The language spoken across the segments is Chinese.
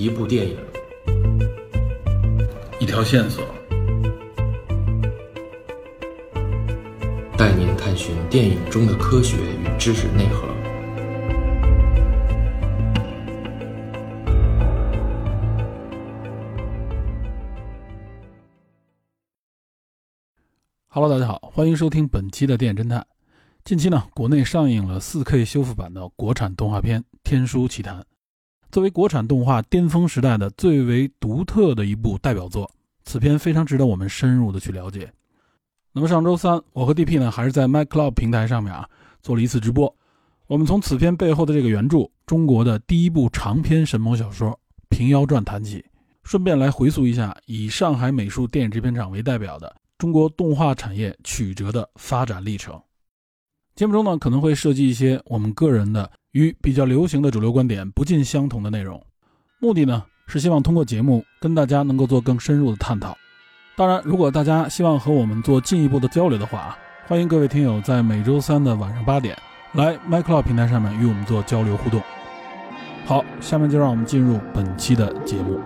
一部电影，一条线索，带您探寻电影中的科学与知识内核。Hello，大家好，欢迎收听本期的电影侦探。近期呢，国内上映了 4K 修复版的国产动画片《天书奇谭》。作为国产动画巅峰时代的最为独特的一部代表作，此片非常值得我们深入的去了解。那么上周三，我和 DP 呢，还是在 MacCloud 平台上面啊，做了一次直播。我们从此片背后的这个原著——中国的第一部长篇神魔小说《平妖传》谈起，顺便来回溯一下以上海美术电影制片厂为代表的。中国动画产业曲折的发展历程。节目中呢，可能会涉及一些我们个人的与比较流行的主流观点不尽相同的内容。目的呢，是希望通过节目跟大家能够做更深入的探讨。当然，如果大家希望和我们做进一步的交流的话，欢迎各位听友在每周三的晚上八点来 MyCloud 平台上面与我们做交流互动。好，下面就让我们进入本期的节目。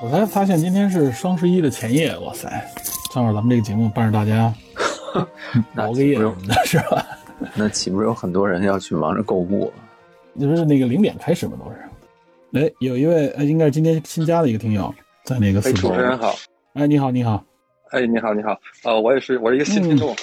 我才发现今天是双十一的前夜，哇塞！正好咱们这个节目伴着大家 熬个夜什么的，是吧？那岂不是有很多人要去忙着购物？你不是那个零点开始吗？都是。哎，有一位，哎，应该是今天新加的一个听友，在那个。哎，主持人好。哎，你好，你好。哎，你好，你好。呃，我也是，我是一个新听众。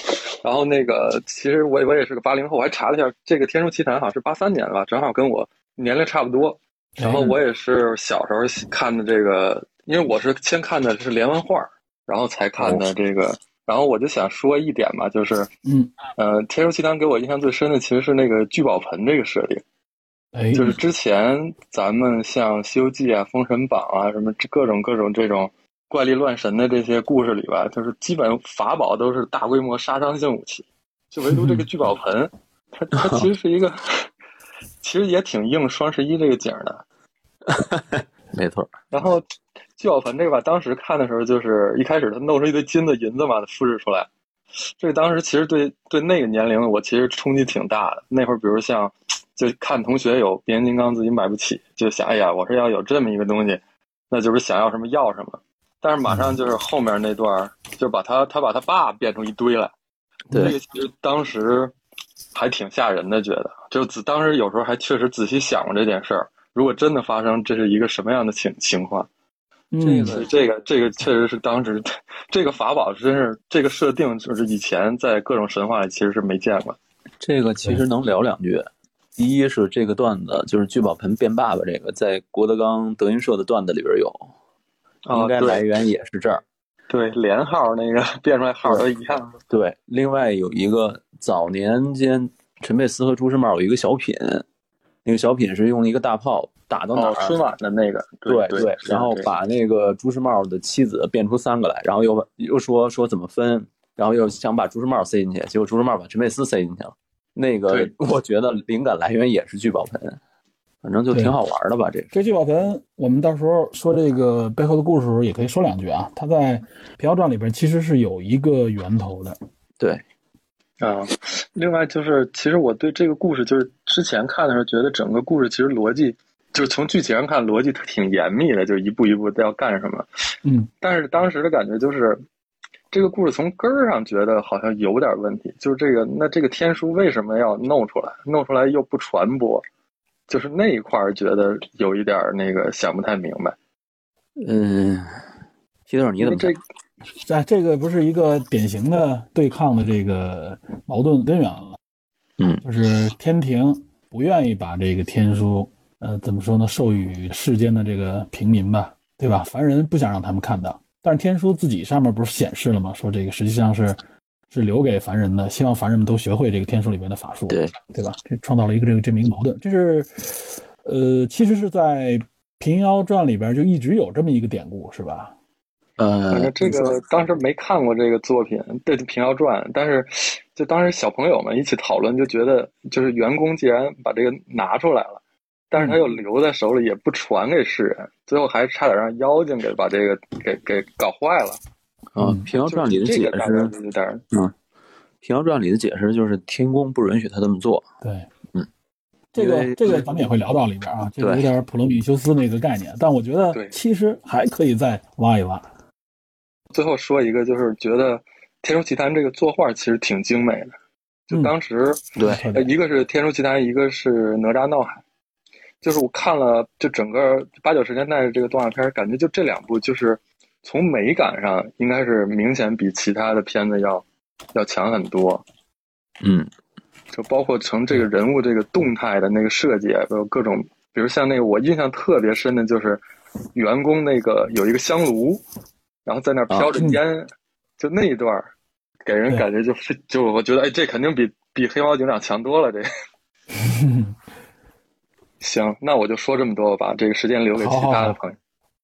然后那个，其实我我也是个八零后，我还查了一下，这个《天书奇谈》好像是八三年的吧，正好跟我年龄差不多。然后我也是小时候看的这个，因为我是先看的是连环画，然后才看的这个。然后我就想说一点嘛，就是，嗯，呃，《天书奇谭》给我印象最深的其实是那个聚宝盆这个设定。哎，就是之前咱们像《西游记》啊、《封神榜》啊，什么各种各种这种。怪力乱神的这些故事里吧，就是基本法宝都是大规模杀伤性武器，就唯独这个聚宝盆，它它其实是一个，其实也挺应双十一这个景的，没错。然后聚宝盆这个吧，当时看的时候就是一开始他弄出一堆金子银子嘛，复制出来，这个当时其实对对那个年龄我其实冲击挺大的。那会儿比如像就看同学有变形金刚自己买不起，就想哎呀，我是要有这么一个东西，那就是想要什么要什么。但是马上就是后面那段，就把他他把他爸变成一堆来，这个其实当时还挺吓人的，觉得就仔当时有时候还确实仔细想过这件事儿，如果真的发生，这是一个什么样的情情况？这个这个这个确实是当时这个法宝真是这个设定，就是以前在各种神话里其实是没见过。这个其实能聊两句，第一是这个段子，就是聚宝盆变爸爸这个，在郭德纲德云社的段子里边有。应该来源也是这儿，对，连号那个变出来号都一样。对，另外有一个早年间陈佩斯和朱时茂有一个小品，那个小品是用一个大炮打到哪儿？春晚的那个。对对，然后把那个朱时茂的妻子变出三个来，然后又又说说怎么分，然后又想把朱时茂塞进去，结果朱时茂把陈佩斯塞进去了。那个我觉得灵感来源也是聚宝盆。反正就挺好玩的吧，这这聚宝盆，我们到时候说这个背后的故事时候也可以说两句啊。它在《平遥传》里边其实是有一个源头的。对，啊，另外就是，其实我对这个故事，就是之前看的时候，觉得整个故事其实逻辑，就是从剧情上看逻辑挺严密的，就一步一步的要干什么。嗯。但是当时的感觉就是，这个故事从根儿上觉得好像有点问题，就是这个，那这个天书为什么要弄出来？弄出来又不传播？就是那一块儿觉得有一点那个想不太明白，嗯，徐总你怎么这？哎，这个不是一个典型的对抗的这个矛盾根源了。嗯，就是天庭不愿意把这个天书，呃，怎么说呢，授予世间的这个平民吧，对吧？凡人不想让他们看到，但是天书自己上面不是显示了吗？说这个实际上是。是留给凡人的，希望凡人们都学会这个天书里面的法术，对对吧？这创造了一个这个这么一个矛盾，这是，呃，其实是在《平遥传》里边就一直有这么一个典故，是吧？呃，这个当时没看过这个作品，对《平遥传》，但是就当时小朋友们一起讨论，就觉得就是员工既然把这个拿出来了，但是他又留在手里，也不传给世人，最后还差点让妖精给把这个给给搞坏了。啊，嗯《平遥传》里的解释，有点嗯，《平遥传》里的解释就是天宫不允许他这么做。对，嗯，这个这个咱们也会聊到里边啊，这个有点普罗米修斯那个概念，但我觉得对其实还可以再挖一挖。最后说一个，就是觉得《天书奇谭》这个作画其实挺精美的。就嗯当时，对，呃，一个是《天书奇谭》，一个是《哪吒闹海》。就是我看了，就整个八九十年代的这个动画片，感觉就这两部，就是从美感上应该是明显比其他的片子要要强很多。嗯，就包括从这个人物这个动态的那个设计，还有各种，比如像那个我印象特别深的就是员工那个有一个香炉，然后在那儿飘着烟，就那一段儿，给人感觉就是就我觉得哎，这肯定比比黑猫警长强多了。这行，那我就说这么多，我把这个时间留给其他的朋友。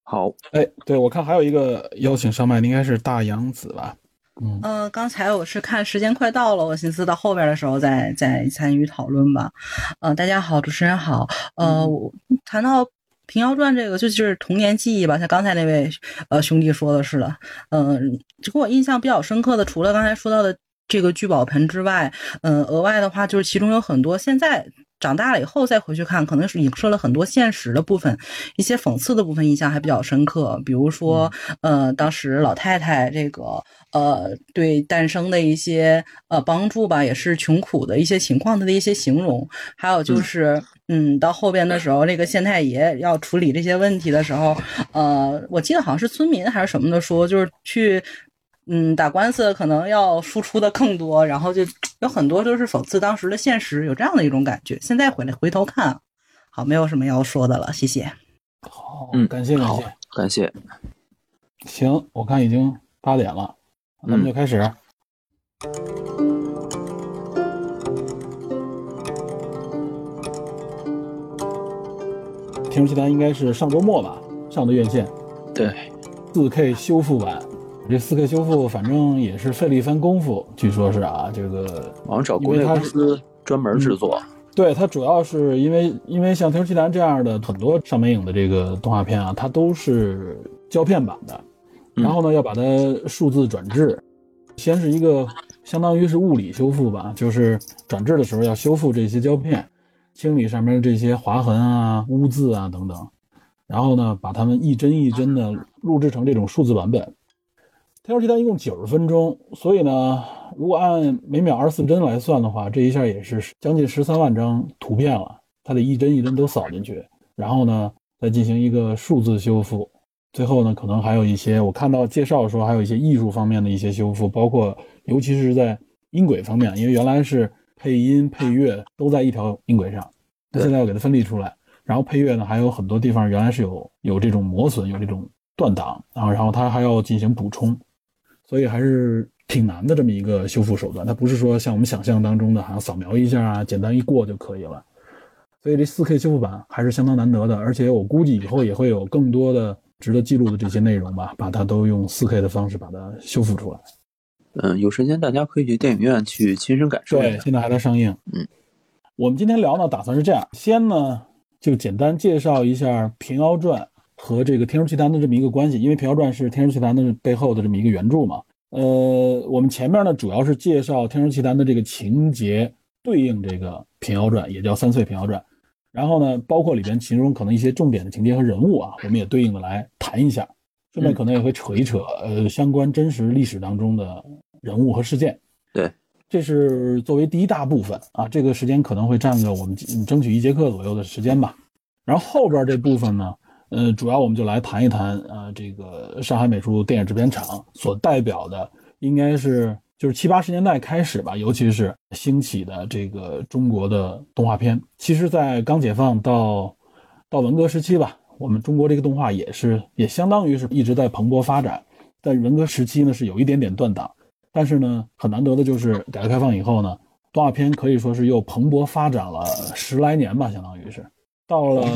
好，哎，对我看还有一个邀请上麦的应该是大洋子吧？嗯，呃，刚才我是看时间快到了，我寻思到后边的时候再再参与讨论吧。呃，大家好，主持人好。呃，我谈到《平遥传》这个，就是童年记忆吧，像刚才那位呃兄弟说的似的。嗯、就给我印象比较深刻的，除了刚才说到的这个聚宝盆之外，嗯、额外的话就是其中有很多现在。长大了以后再回去看，可能是影射了很多现实的部分，一些讽刺的部分，印象还比较深刻。比如说，呃，当时老太太这个呃对诞生的一些呃帮助吧，也是穷苦的一些情况的一些形容。还有就是，嗯，到后边的时候，那个县太爷要处理这些问题的时候，呃，我记得好像是村民还是什么的说，就是去。嗯，打官司可能要输出的更多，然后就有很多都是讽刺当时的现实，有这样的一种感觉。现在回来回头看啊，好，没有什么要说的了，谢谢。好，嗯感谢感谢。感谢。行，我看已经八点了，咱们就开始。《天书奇谭》应该是上周末吧，上的院线，对，四 K 修复版。这四 K 修复，反正也是费了一番功夫，据说是啊，这个好像找国内公司专门制作。对它主要是因为因为像《天书奇谭》这样的很多上美影的这个动画片啊，它都是胶片版的，嗯然后呢要把它数字转制，先是一个相当于是物理修复吧，就是转制的时候要修复这些胶片，清理上面的这些划痕啊、污渍啊等等，然后呢把它们一帧一帧的录制成这种数字版本。《天书奇谭》一共九十分钟，所以呢，如果按每秒二十四帧来算的话，这一下也是将近十三万张图片了。它得一帧一帧都扫进去，然后呢，再进行一个数字修复。最后呢，可能还有一些我看到介绍说还有一些艺术方面的一些修复，包括尤其是在音轨方面，因为原来是配音配乐都在一条音轨上，那现在要给它分离出来。然后配乐呢，还有很多地方原来是有有这种磨损，有这种断档，然后然后它还要进行补充。所以还是挺难的这么一个修复手段，它不是说像我们想象当中的，好像扫描一下啊，简单一过就可以了。所以这 4K 修复版还是相当难得的，而且我估计以后也会有更多的值得记录的这些内容吧，把它都用 4K 的方式把它修复出来。嗯，有时间大家可以去电影院去亲身感受一对，下。现在还在上映。嗯，我们今天聊呢，打算是这样，先呢就简单介绍一下《平遥传》和这个《天书奇谭》的这么一个关系，因为《平遥传》是《天书奇谭》的背后的这么一个原著嘛。呃，我们前面呢主要是介绍《天书奇谭》的这个情节对应这个《平遥传》，也叫三岁《平遥传》。然后呢，包括里边其中可能一些重点的情节和人物啊，我们也对应的来谈一下，顺便可能也会扯一扯呃相关真实历史当中的人物和事件。对，这是作为第一大部分啊，这个时间可能会占个我们嗯争取一节课左右的时间吧。然后后边这部分呢，呃，主要我们就来谈一谈啊，这个上海美术电影制片厂所代表的，应该是就是七八十年代开始吧，尤其是兴起的这个中国的动画片。其实，在刚解放到到文革时期吧，我们中国这个动画也是也相当于是一直在蓬勃发展，在文革时期呢是有一点点断档。但是呢，很难得的就是改革开放以后呢，动画片可以说是又蓬勃发展了十来年吧，相当于是到了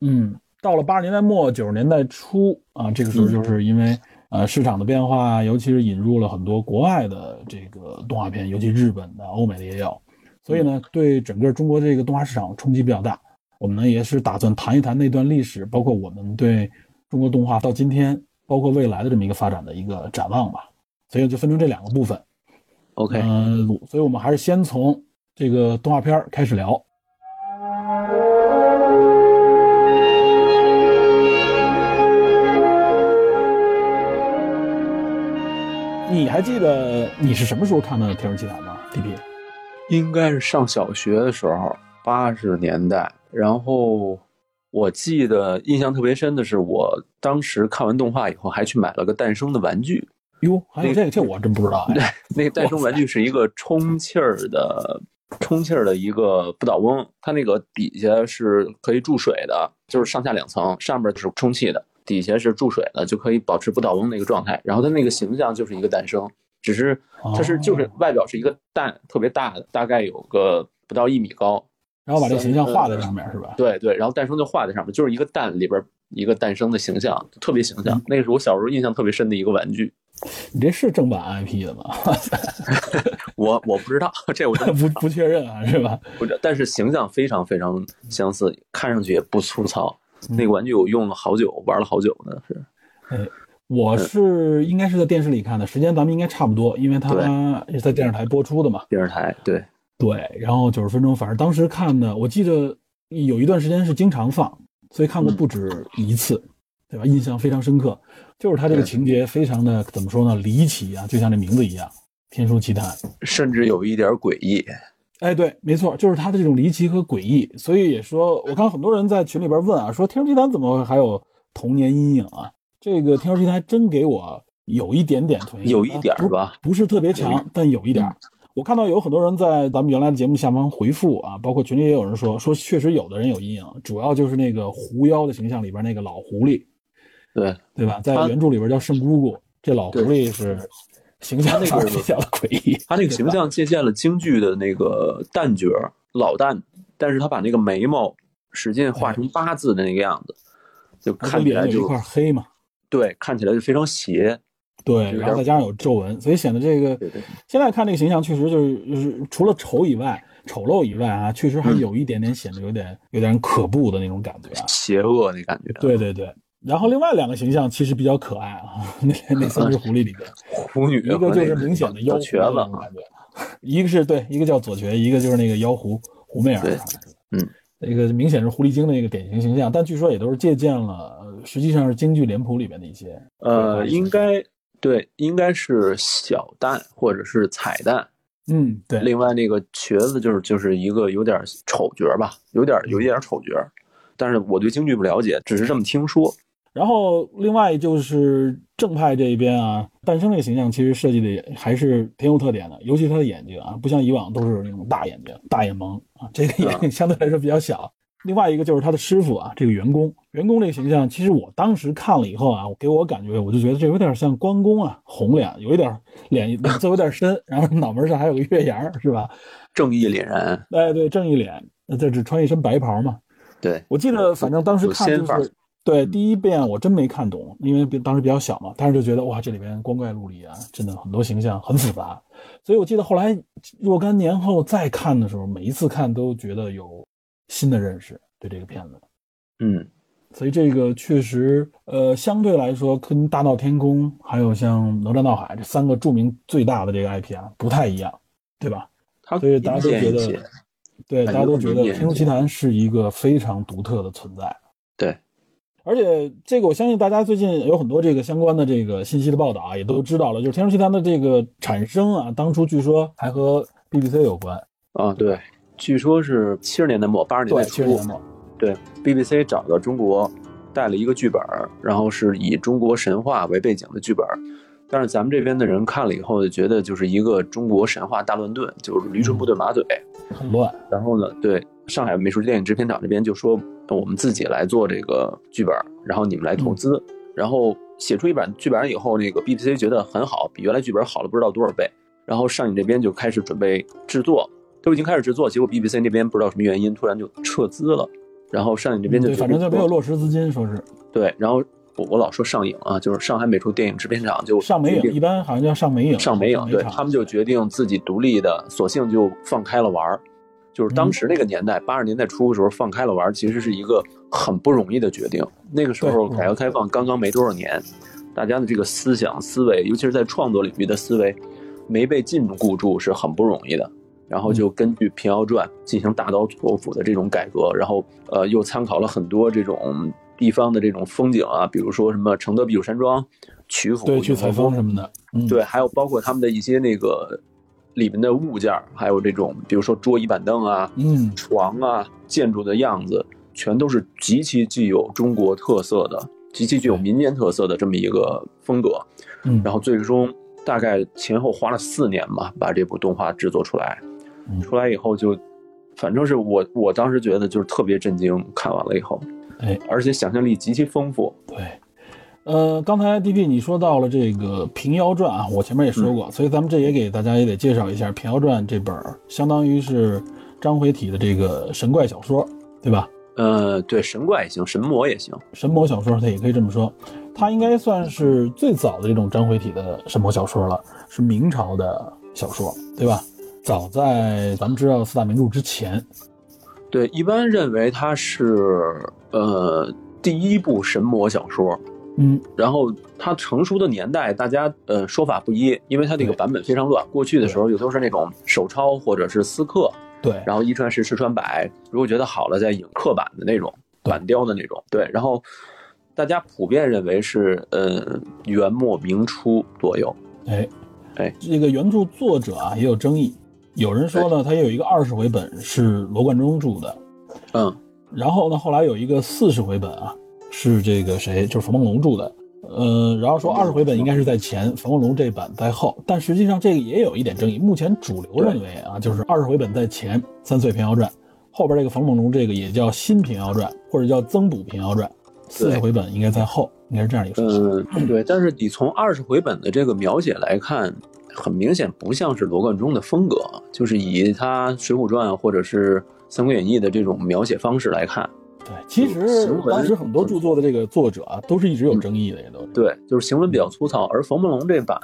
嗯，到了八十年代末九十年代初啊，这个时候就是因为、呃市场的变化，尤其是引入了很多国外的这个动画片，尤其日本的、欧美的也有，所以呢，对整个中国这个动画市场冲击比较大。我们呢也是打算谈一谈那段历史，包括我们对中国动画到今天，包括未来的这么一个发展的一个展望吧。所以就分成这两个部分。OK，嗯、所以我们还是先从这个动画片开始聊。你还记得你是什么时候看的《天书奇谭》吗？DP？应该是上小学的时候，八十年代。然后我记得印象特别深的是，我当时看完动画以后，还去买了个诞生的玩具。哟，还有这个，这我真不知道哎。那个诞生玩具是一个充气儿的，充气儿的一个不倒翁，它那个底下是可以注水的，就是上下两层，上面是充气的，底下是注水的，就可以保持不倒翁的一个状态。然后它那个形象就是一个诞生，只是它是就是外表是一个蛋，特别大的，大概有个不到一米高。然后把这个形象画在上面是吧？对对，然后诞生就画在上面，就是一个蛋里边一个诞生的形象，特别形象。那个是我小时候印象特别深的一个玩具。你这是正版 IP 的吗？我我不知道，这我真不不确认啊，是吧？不但是形象非常非常相似，看上去也不粗糙。那个玩具我用了好久，玩了好久呢。是，哎，我是应该是在电视里看的，时间咱们应该差不多，因为它是在电视台播出的嘛。电视台对，对，然后九十分钟，反正当时看的，我记得有一段时间是经常放，所以看过不止一次，对吧？印象非常深刻，就是它这个情节非常的怎么说呢，离奇啊，就像这名字一样，《天书奇谈》。甚至有一点诡异。哎，对，没错，就是它的这种离奇和诡异，所以也说，我看很多人在群里边问啊，说《天书奇谭》怎么还有童年阴影啊？这个《天书奇谭》还真给我有一点点童年阴影，有一点吧不，不是特别强，但有一点儿。我看到有很多人在咱们原来的节目下方回复啊，包括群里也有人说，说确实有的人有阴影，主要就是那个狐妖的形象里边那个老狐狸，对，对吧？在原著里边叫圣姑姑，这老狐狸是形象那个上比较诡异，他那个形象借鉴了京剧的那个旦角老旦，但是他把那个眉毛使劲画成八字的那个样子，就看起来就一块黑嘛，对，看起来就非常邪。对，然后再加上有皱纹，所以显得这个现在看这个形象确实就是就是除了丑以外，丑陋以外啊，确实还嗯有一点点显得有点有点可怖的那种感觉啊。邪恶那感觉。对对对，然后另外两个形象其实比较可爱啊，那那三只狐狸里边，狐女一个就是明显的妖瘸子的那种感觉，一个是对，一个叫左瘸，一个就是那个妖狐狐媚儿。对嗯，那个明显是狐狸精的一个典型形象，但据说也都是借鉴了，呃实际上是京剧脸谱里面的一些。呃，应该对，应该是小旦或者是彩旦。嗯，对，另外那个瘸子就是就是一个有点丑角吧，有点有一点丑角，但是我对京剧不了解，只是这么听说。然后另外就是正派这一边啊，诞生这个形象其实设计的也还是挺有特点的，尤其他的眼睛啊，不像以往都是那种大眼睛、大眼萌啊，这个眼睛相对来说比较小。另外一个就是他的师傅啊，这个员工，员工这个形象，其实我当时看了以后啊，给我感觉，我就觉得这有点像关公啊，红脸，有一点脸脸色有点深，然后脑门上还有个月牙儿，是吧？正义凛然，哎，对，正义脸，那这只穿一身白袍嘛。对，我记得，反正当时看就是对第一遍我真没看懂，因为比当时比较小嘛，但是就觉得哇，这里边光怪陆离啊，真的很多形象很复杂。所以我记得后来若干年后再看的时候，每一次看都觉得有新的认识对这个片子。嗯，所以这个确实，呃，相对来说跟《大闹天宫》还有像《哪吒闹海》这三个著名最大的这个 IP 啊不太一样，对吧？他所以大家都觉得对，大家都觉得《天书奇谭》是一个非常独特的存在。对，而且这个我相信大家最近有很多这个相关的这个信息的报道啊，也都知道了，就是《天书奇谭》的这个产生啊，当初据说还和 BBC 有关。啊，对，据说是七十年代末八十年代对，七十初年，末。对，BBC 找到中国，带了一个剧本，然后是以中国神话为背景的剧本儿。但是咱们这边的人看了以后，就觉得就是一个中国神话大乱炖，就是驴唇不对马嘴。很乱。然后呢，对上海美术电影制片厂这边就说，我们自己来做这个剧本，然后你们来投资。然后写出一版剧本以后，那个 BBC 觉得很好，比原来剧本好了不知道多少倍。然后上影这边就开始准备制作，都已经开始制作，结果 BBC 那边不知道什么原因，突然就撤资了。然后上影这边就嗯对，反正就没有落实资金，说是对，然后我我老说上影啊，就是上海美术电影制片厂就上美影，一般好像叫上美影。上美影，对他们就决定自己独立的，索性就放开了玩儿。就是当时那个年代，八十年代初的时候放开了玩，其实是一个很不容易的决定。那个时候改革开放刚刚没多少年，大家的这个思想思维，尤其是在创作领域的思维，没被禁锢住是很不容易的。然后就根据《平遥传》进行大刀阔斧的这种改革，然后呃又参考了很多这种地方的这种风景啊，比如说什么承德避暑山庄、曲阜、对，去采风什么的，嗯，对，还有包括他们的一些那个里面的物件，还有这种比如说桌椅板凳啊、嗯，床啊、建筑的样子，全都是极其具有中国特色的、极其具有民间特色的这么一个风格。嗯，然后最终大概前后花了四年吧，把这部动画制作出来。嗯出来以后就，反正是我我当时觉得就是特别震惊，看完了以后，哎，而且想象力极其丰富。对，呃，刚才 DP 你说到了这个《平遥传》啊，我前面也说过，所以咱们这也给大家也得介绍一下《平遥传》这本，相当于是章回体的这个神怪小说，对吧？呃，对，神怪也行，神魔也行。神魔小说，它也可以这么说，它应该算是最早的这种章回体的神魔小说了，是明朝的小说，对吧？早在咱们知道四大名著之前，对，一般认为它是呃第一部神魔小说，嗯，然后它成熟的年代，大家呃说法不一，因为它这个版本非常乱。过去的时候又都是那种手抄或者是私刻，对，然后一传十，十传百，如果觉得好了再影刻版的那种，对。板雕的那种。对，然后大家普遍认为是呃元末明初左右。哎，哎，这个原著作者啊也有争议，有人说呢，他有一个二十回本是罗贯中著的，嗯，然后呢，后来有一个四十回本啊，是这个谁，就是冯梦龙著的。呃，然后说二十回本应该是在前，冯梦龙这版在后，但实际上这个也有一点争议。目前主流认为啊，就是二十回本在前，《三岁平遥传》后边这个冯梦龙这个也叫新平遥传，或者叫增补平遥传，四十回本应该在后，应该是这样一个顺序。嗯，对，但是你从二十回本的这个描写来看，很明显不像是罗贯中的风格，就是以他《水浒传》或者是《三国演义》的这种描写方式来看，对，其实行文当时很多著作的这个作者啊，都是一直有争议的，也都是。对，就是行文比较粗糙。而冯梦龙这版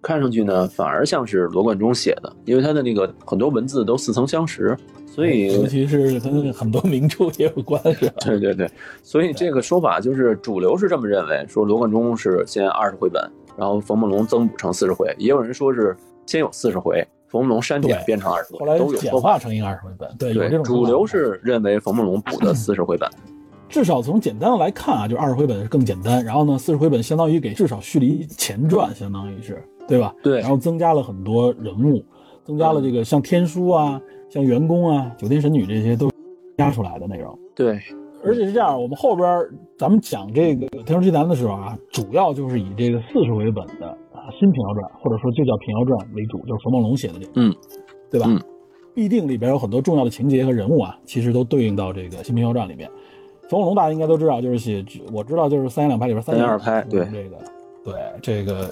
看上去呢，反而像是罗贯中写的，因为他的那个很多文字都似曾相识，所以尤其是跟很多名著也有关，是吧？对对对，所以这个说法就是主流是这么认为，说罗贯中是先二十回本，然后冯梦龙增补成四十回，也有人说是先有四十回，冯梦龙删减对变成二十回，后来都有。简化成一个二十回本，对，有这对，种主流是认为冯梦龙补的四十回本。至少从简单的来看啊，就是二十回本是更简单，然后呢，四十回本相当于给至少续了一前传，相当于是对吧？对然后增加了很多人物，增加了这个像天书啊、像员工啊、九天神女这些都加出来的内容。对，而且是这样，我们后边咱们讲这个《天书奇谭》的时候啊，主要就是以这个四十回本的啊新平遥传，或者说就叫平遥传为主，就是冯梦龙写的这个，嗯，对吧？嗯，必定里边有很多重要的情节和人物啊，其实都对应到这个新平遥传里面。冯梦龙大家应该都知道，就是写我知道就是三言两拍里边三三言二拍对这个对这个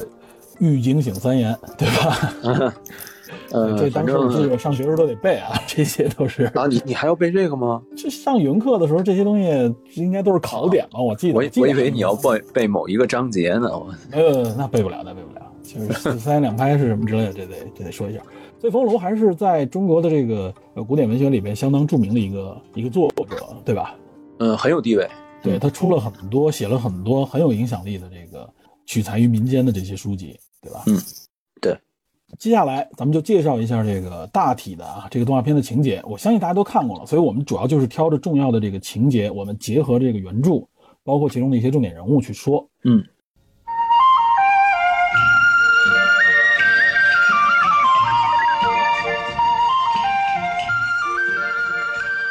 玉警醒三言，对吧？呃，这当时我记得上学时候都得背啊，这些都是。啊，你你还要背这个吗？这上语文课的时候，这些东西应该都是考点吧？我记得，我以为你要背背某一个章节呢。我呃，那背不了，那背不了。就是三言两拍是什么之类的，这得这得说一下。所以冯龙还是在中国的这个呃古典文学里边相当著名的一个一个作者，对吧？嗯，很有地位。对他出了很多，写了很多很有影响力的这个取材于民间的这些书籍，对吧？嗯，对。接下来咱们就介绍一下这个大体的啊这个动画片的情节，我相信大家都看过了，所以我们主要就是挑着重要的这个情节，我们结合这个原著，包括其中的一些重点人物去说。嗯。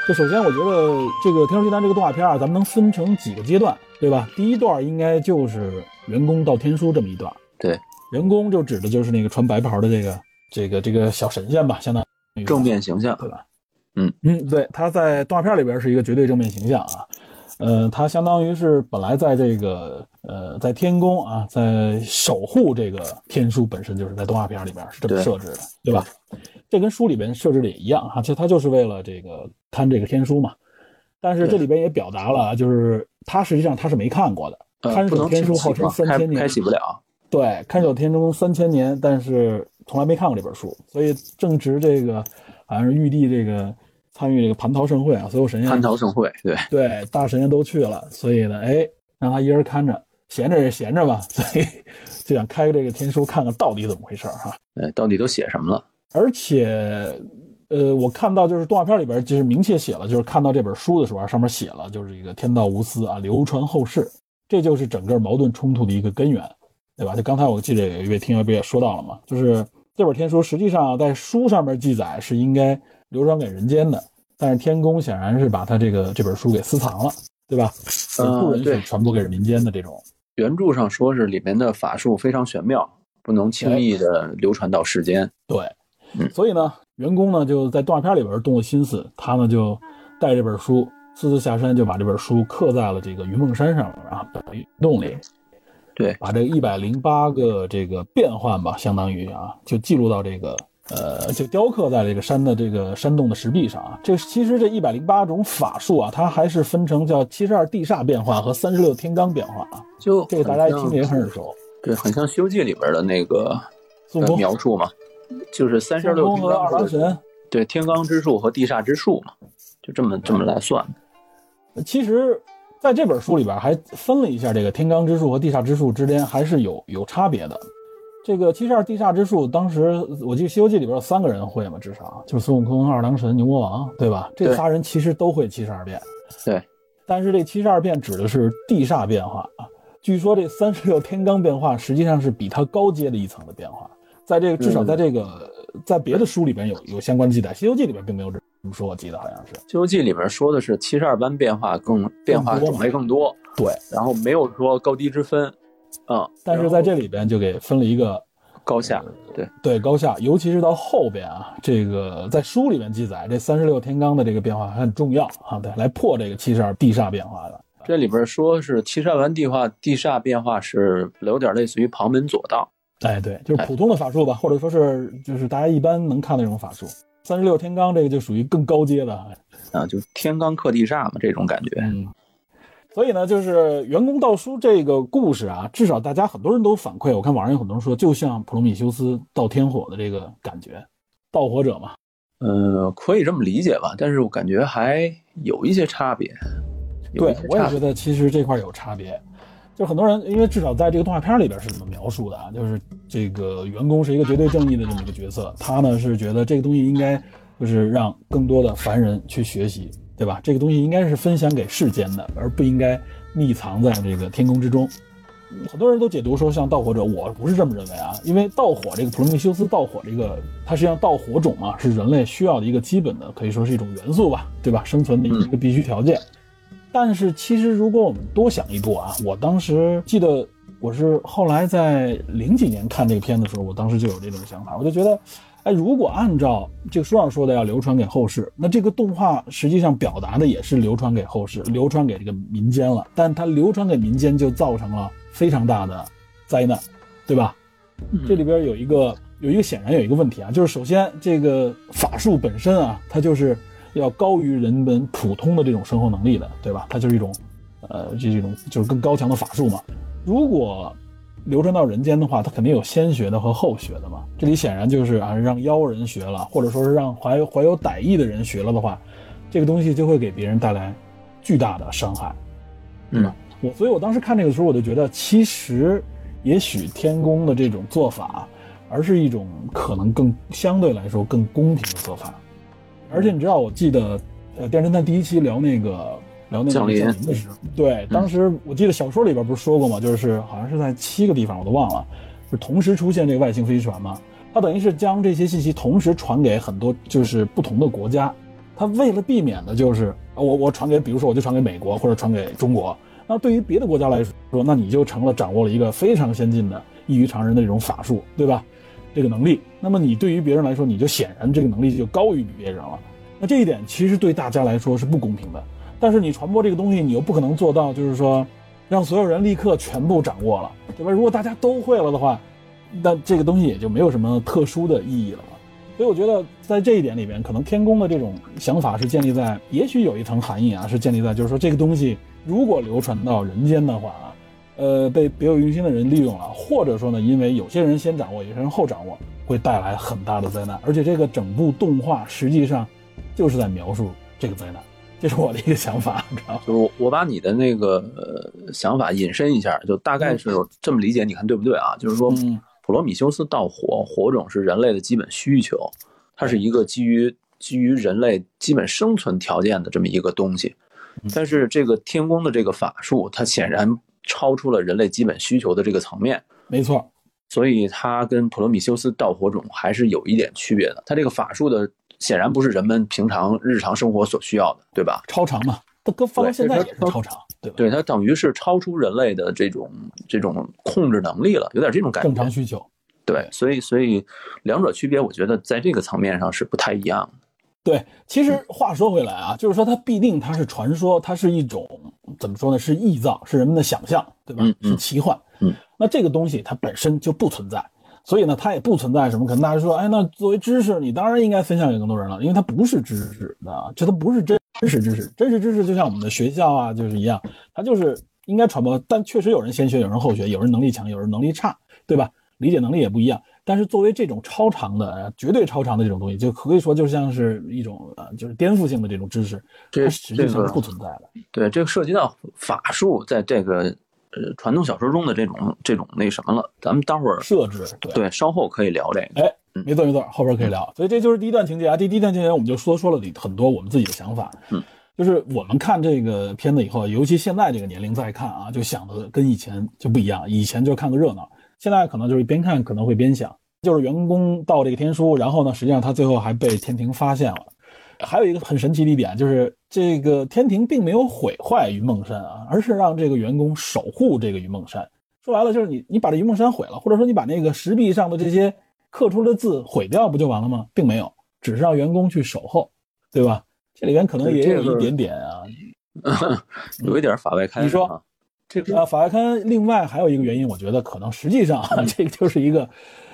就首先，我觉得这个《天书奇谭》这个动画片啊，咱们能分成几个阶段，对吧？第一段应该就是员工到天书这么一段。对，员工就指的就是那个穿白袍的这个这个这个小神仙吧，相当于正面形象。对吧？嗯嗯，对，他在动画片里边是一个绝对正面形象啊。呃，他相当于是本来在这个呃在天宫啊，在守护这个天书本身就是在动画片里边是这么设置的，对吧？这跟书里边设置的也一样哈，其实他就是为了这个看这个天书嘛。但是这里边也表达了，就是他实际上他是没看过的，呃，看守天书号称三千年，开启不了。对，看守天中三千年，但是从来没看过这本书，所以正值这个好像是玉帝这个参与这个蟠桃盛会啊，所有神仙蟠桃盛会，对对，大神仙都去了，所以呢，哎，让他一人看着，闲着也闲着吧，所以就想开这个天书看看到底怎么回事哈。呃，到底都写什么了？而且，呃，我看到就是动画片里边就是明确写了，就是看到这本书的时候，上面写了就是一个天道无私啊，流传后世，这就是整个矛盾冲突的一个根源，对吧？就刚才我记得有一位听友不也说到了吗？就是这本天书实际上在书上面记载是应该流传给人间的，但是天宫显然是把他这个这本书给私藏了，对吧？呃不允许对传播给民间的这种。原著上说是里面的法术非常玄妙，不能轻易的流传到世间。对，嗯所以呢，员工呢就在动画片里边动了心思，他呢就带这本书私自下山，就把这本书刻在了这个云梦山上面啊，云洞里，对，把这一百零八个这个变换吧，相当于啊，就记录到这个呃，就雕刻在这个山的这个山洞的石壁上啊。这其实这一百零八种法术啊，它还是分成叫七十二地煞变化和三十六天罡变化啊。就这个大家一听着也很耳熟。对，很像《西游记》里边的那个呃孙悟空、描述嘛，就是三十六和二郎神。对天罡之术和地煞之术嘛，就这么这么来算。其实，在这本书里边还分了一下这个天罡之术和地煞之术之间还是有有差别的。这个七十二地煞之术，当时我记得《西游记》里边有三个人会嘛，至少就是孙悟空、二郎神、牛魔王，对吧？这仨人其实都会七十二变，对，但是这七十二变指的是地煞变化啊。据说这三十六天罡变化实际上是比它高阶的一层的变化，在这个至少在这个、在别的书里边有有相关记载，《西游记》里边并没有这么说，我记得好像是。《西游记》里边说的是七十二般变化更变化种类更多，对，然后没有说高低之分，嗯，但是在这里边就给分了一个高下，对，对高下，尤其是到后边啊，这个在书里面记载，这三十六天罡的这个变化还很重要啊，对，来破这个七十二地煞变化的。这里边说是七十二般地化地煞变化是有点类似于旁门左道，哎，对，就是普通的法术吧，或者说是就是大家一般能看的那种法术。三十六天罡这个就属于更高阶的，啊，就天罡克地煞嘛，这种感觉。嗯。所以呢，就是员工盗书这个故事啊，至少大家很多人都反馈，我看网上有很多人说，就像普罗米修斯盗天火的这个感觉，盗火者嘛，呃，可以这么理解吧，但是我感觉还有一些差别。对我也觉得其实这块有差别。就很多人，因为至少在这个动画片里边是怎么描述的啊？就是这个员工是一个绝对正义的这么一个角色，他呢是觉得这个东西应该就是让更多的凡人去学习，对吧？这个东西应该是分享给世间的，而不应该匿藏在这个天空之中。很多人都解读说，像盗火者，我不是这么认为啊，因为盗火这个普罗米修斯盗火这个，它实际上盗火种嘛，是人类需要的一个基本的，可以说是一种元素吧，对吧？生存的一个必须条件。但是其实如果我们多想一步啊，我当时记得我是后来在零几年看这个片的时候，我当时就有这种想法，我就觉得，哎，如果按照这个书上说的要流传给后世，那这个动画实际上表达的也是流传给后世，流传给这个民间了，但它流传给民间就造成了非常大的灾难，对吧？这里边有一个有一个显然有一个问题啊，就是首先这个法术本身啊，它就是要高于人们普通的这种生活能力的，对吧？它就是一种，呃，这是一种就是更高强的法术嘛。如果流传到人间的话，它肯定有先学的和后学的嘛。这里显然就是啊，让妖人学了，或者说是让怀有怀有歹意的人学了的话，这个东西就会给别人带来巨大的伤害。嗯，我所以，我当时看这个时候，我就觉得，其实也许天宫的这种做法，而是一种可能更相对来说更公平的做法。而且你知道，我记得，呃，电侦探第一期聊那个聊那个降临降临的时候，对，当时我记得小说里边不是说过吗？就是好像是在七个地方，我都忘了，是同时出现这个外星飞船嘛。它等于是将这些信息同时传给很多就是不同的国家，它为了避免的就是啊我我传给，比如说我就传给美国或者传给中国，那对于别的国家来说，那你就成了掌握了一个非常先进的、异于常人的这种法术，对吧？这个能力，那么你对于别人来说，你就显然这个能力就高于别人了。那这一点其实对大家来说是不公平的。但是你传播这个东西，你又不可能做到，就是说让所有人立刻全部掌握了，对吧？如果大家都会了的话，那这个东西也就没有什么特殊的意义了嘛。所以我觉得在这一点里面，可能天宫的这种想法是建立在，也许有一层含义啊，是建立在就是说这个东西如果流传到人间的话啊，呃，被别有用心的人利用了，或者说呢，因为有些人先掌握，有些人后掌握，会带来很大的灾难。而且这个整部动画实际上就是在描述这个灾难，这是我的一个想法，知道吗？就是我把你的那个呃想法引申一下，就大概是这么理解，你看对不对啊？就是说，嗯普罗米修斯盗火，火种是人类的基本需求，它是一个基于基于人类基本生存条件的这么一个东西。但是这个天宫的这个法术，它显然超出了人类基本需求的这个层面，没错，所以它跟普罗米修斯盗火种还是有一点区别的。它这个法术的显然不是人们平常日常生活所需要的，对吧？超长嘛，它搁放到对现在也是超长，对吧？对，它等于是超出人类的这种这种控制能力了，有点这种感觉。正常需求。对，所以所以两者区别，我觉得在这个层面上是不太一样的。对，其实话说回来啊，就是说它必定它是传说，它是一种怎么说呢？是臆造，是人们的想象，对吧？嗯嗯是奇幻。嗯，那这个东西它本身就不存在，所以呢，它也不存在什么。可能大家说，哎，那作为知识，你当然应该分享给更多人了，因为它不是知识啊，这它不是真真实知识。真实知识就像我们的学校啊，就是一样，它就是应该传播。但确实有人先学，有人后学，有人能力强，有人能力差，对吧？理解能力也不一样。但是作为这种超长的、呃绝对超长的这种东西，就可以说就像是一种呃，就是颠覆性的这种知识，这它实际上是不存在的。对，这个涉及到法术在这个呃传统小说中的这种这种那什么了，咱们待会儿设置对对稍后可以聊这个。哎，没错没错，后边可以聊。所以这就是第一段情节啊。第第一段情节我们就说说了里很多我们自己的想法。嗯，就是我们看这个片子以后，尤其现在这个年龄再看啊，就想的跟以前就不一样。以前就看个热闹，现在可能就是边看可能会边想。就是员工盗这个天书，然后呢，实际上他最后还被天庭发现了。还有一个很神奇的一点，就是这个天庭并没有毁坏云梦山啊，而是让这个员工守护这个云梦山。说白了就是你你把这云梦山毁了，或者说你把那个石壁上的这些刻出的字毁掉，不就完了吗？并没有，只是让员工去守候，对吧？这里边可能也有一点点啊。有一点法外开、啊。你说这个啊，法外刊另外还有一个原因，我觉得可能实际上啊，这个就是一个，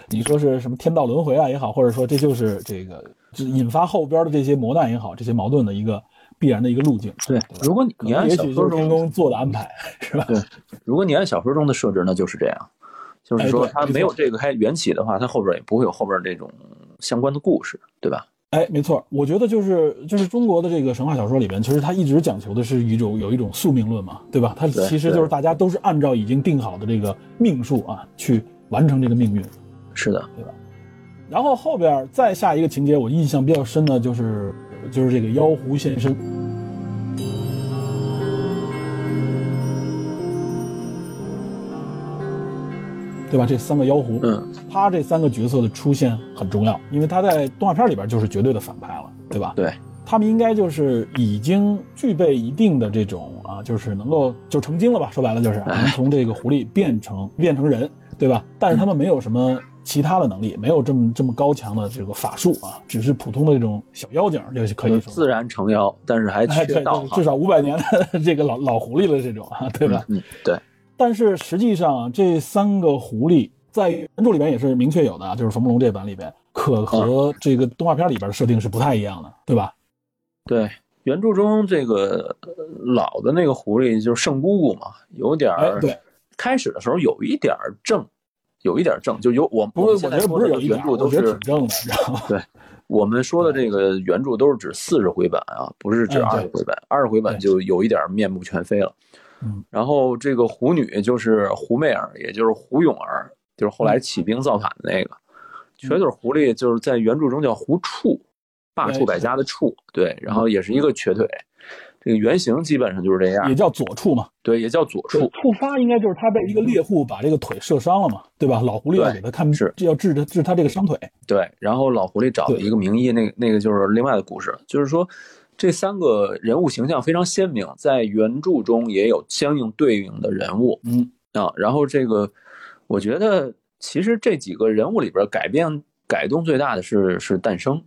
你说是什么天道轮回啊也好，或者说这就是这个就是引发后边的这些磨难也好，这些矛盾的一个必然的一个路径。对，如果你你按也小说中宫做的安排，是吧？对，如果你按小说中的设置，那就是这样，就是说它没有这个开缘起的话，它后边也不会有后边这种相关的故事，对吧？哎，没错，我觉得就是就是中国的这个神话小说里边，其实它一直讲求的是一种有一种宿命论嘛，对吧？它其实就是大家都是按照已经定好的这个命数啊去完成这个命运。是的，对吧然后后边再下一个情节，我印象比较深的就是就是这个妖狐现身。对吧？这三个妖狐，嗯，他这三个角色的出现很重要，因为他在动画片里边就是绝对的反派了，对吧？对，他们应该就是已经具备一定的这种啊，就是能够就成精了吧？说白了就是哎能从这个狐狸变成变成人，对吧？但是他们没有什么其他的能力，没有这么这么高强的这个法术啊，只是普通的这种小妖精，就是可以说自然成妖，但是还缺至。少五百年的这个老老狐狸了这种啊，对吧？嗯，对，但是实际上，这三个狐狸在原著里边也是明确有的啊，就是冯梦龙这版里边，可和这个动画片里边的设定是不太一样的，对吧？对，原著中这个呃老的那个狐狸就是圣姑姑嘛，有点儿，哎对，开始的时候有一点儿正，有一点儿正，就有我不是，我觉得我们现在说不是原著都是挺正的，知道吗？对，我们说的这个原著都是指四十回版啊，不是指二十回版，二十回版就有一点面目全非了。嗯，然后这个狐女就是胡媚儿，也就是胡咏儿，就是后来嗯起兵造反的那个。瘸腿狐狸就是在原著中叫胡处，罢黜百家的处，对，然后也是一个瘸腿。这个原型基本上就是这样也，叫左处嘛。对，也叫左对处，触发应该就是他被一个猎户把这个腿射伤了嘛，对吧？老狐狸要对给他看，是要治他治他这个伤腿。对，然后老狐狸找了一个名医，那个那个就是另外的故事，就是说这三个人物形象非常鲜明，在原著中也有相应对应的人物嗯，啊。然后这个，我觉得其实这几个人物里边改变改动最大的是是诞生，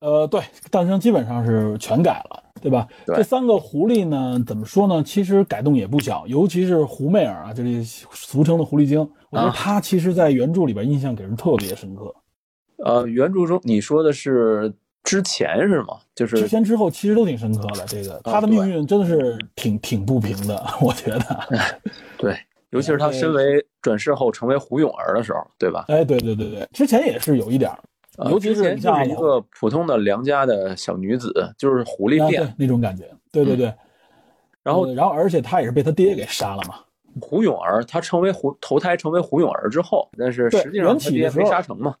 呃，对，诞生基本上是全改了，对吧？对这三个狐狸呢，怎么说呢？其实改动也不小，尤其是胡媚儿啊，这里俗称的狐狸精，我觉得啊她其实在原著里边印象给人特别深刻。呃，原著中你说的是之前是吗？就是之前之后其实都挺深刻的，这个他的命运真的是挺挺不平的，我觉得。对，尤其是他身为转世后成为胡咏儿的时候，对吧？哎，对对对对，之前也是有一点儿，呃尤其是像就是一个普通的良家的小女子，就是狐狸变啊，那种感觉，对对对。然后呃然后而且他也是被他爹给杀了嘛。胡永儿她成为胡投胎成为胡永儿之后，但是实际上缘她爹没杀成嘛。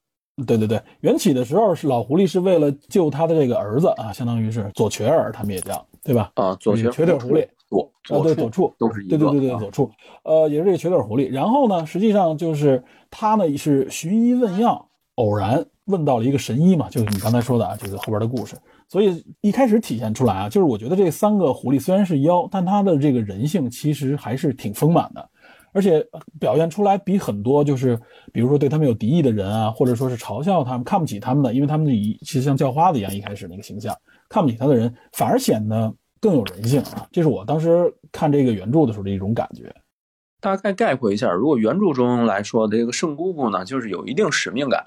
对对对，缘起的时候是老狐狸是为了救他的这个儿子啊，相当于是左瘸儿，他们也叫对吧？啊，左这个瘸瘸腿狐狸左啊，对，左处都是一个对对对对，啊左处，呃，也是这个瘸腿狐狸。然后呢，实际上就是他呢是寻医问药，偶然问到了一个神医嘛，就是你刚才说的啊，就是后边的故事。所以一开始体现出来啊，就是我觉得这三个狐狸虽然是妖，但它的这个人性其实还是挺丰满的。而且表现出来比很多就是，比如说对他们有敌意的人啊，或者说是嘲笑他们、看不起他们的，因为他们以其实像叫花子一样一开始那个形象，看不起他的人，反而显得更有人性啊。这是我当时看这个原著的时候的一种感觉。大概概括一下，如果原著中来说，这个圣姑姑呢，就是有一定使命感，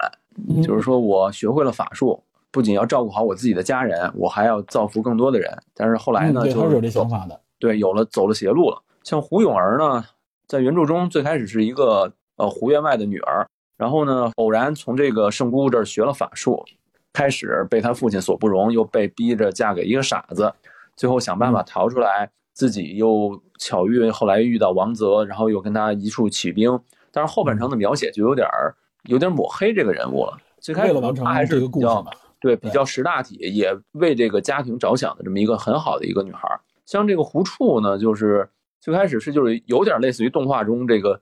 嗯就是说我学会了法术，不仅要照顾好我自己的家人，我还要造福更多的人。但是后来嗯，呢，对，就他是有这想法的。对，有了走了邪路了。像胡永儿呢，在原著中最开始是一个呃胡员外的女儿，然后呢，偶然从这个圣姑姑这儿学了法术，开始被他父亲所不容，又被逼着嫁给一个傻子，最后想办法逃出来，自己又巧遇后来遇到王泽，然后又跟他一处起兵。但是后半程的描写就有点儿有点抹黑这个人物了。最开始他还是一个故比较事嘛，对，比较识大体，也为这个家庭着想的这么一个很好的一个女孩儿。像这个胡处呢，就是最开始是就是有点类似于动画中这个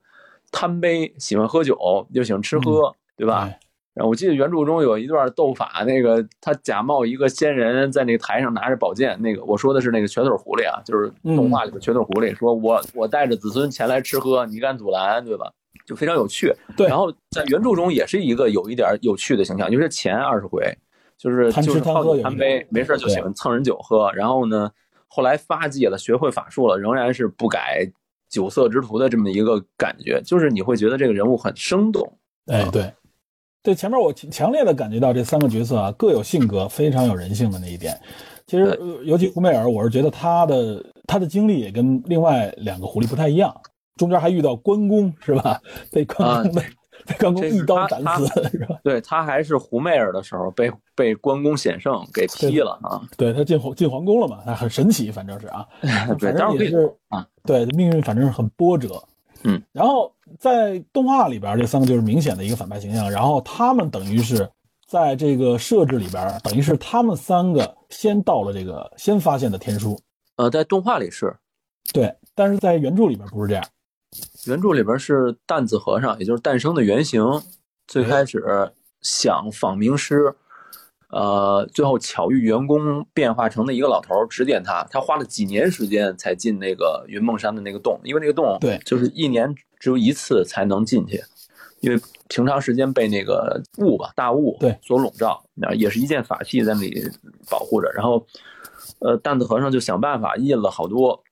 贪杯，喜欢喝酒，又喜欢吃喝，对吧？哎然后我记得原著中有一段斗法，那个他假冒一个仙人，在那个台上拿着宝剑，那个我说的是那个瘸腿狐狸啊，就是动画里的瘸腿狐狸，说我我带着子孙前来吃喝，你敢阻拦，对吧？就非常有趣。对然后在原著中也是一个有一点有趣的形象，就是前二十回就是就是好贪喝有一点酒贪杯，没事就喜欢蹭人酒喝。然后呢，后来发迹了，学会法术了，仍然是不改酒色之徒的这么一个感觉，就是你会觉得这个人物很生动。哎，对，对，前面我强烈的感觉到这三个角色啊各有性格，非常有人性的那一点。其实，呃尤其胡梅尔，我是觉得他的他的经历也跟另外两个狐狸不太一样，中间还遇到关公是吧？被关公被、被关公一刀斩死是吧？对他还是胡媚儿的时候被被关公险胜给劈了啊！对他进皇进皇宫了嘛，他很神奇，反正是啊，对，反正也是啊，对命运反正是很波折。嗯，然后在动画里边，这三个就是明显的一个反派形象，然后他们等于是在这个设置里边，等于是他们三个先到了这个先发现的天书，呃，在动画里是，对，但是在原著里边不是这样。原著里边是担子和尚，也就是诞生的原型，最开始想访名师，呃，最后巧遇员工变化成的一个老头指点他，他花了几年时间才进那个云梦山的那个洞，因为那个洞对就是一年只有一次才能进去，因为平常时间被那个雾吧大雾对所笼罩，那也是一件法器在那里保护着，然后呃担子和尚就想办法印了好多。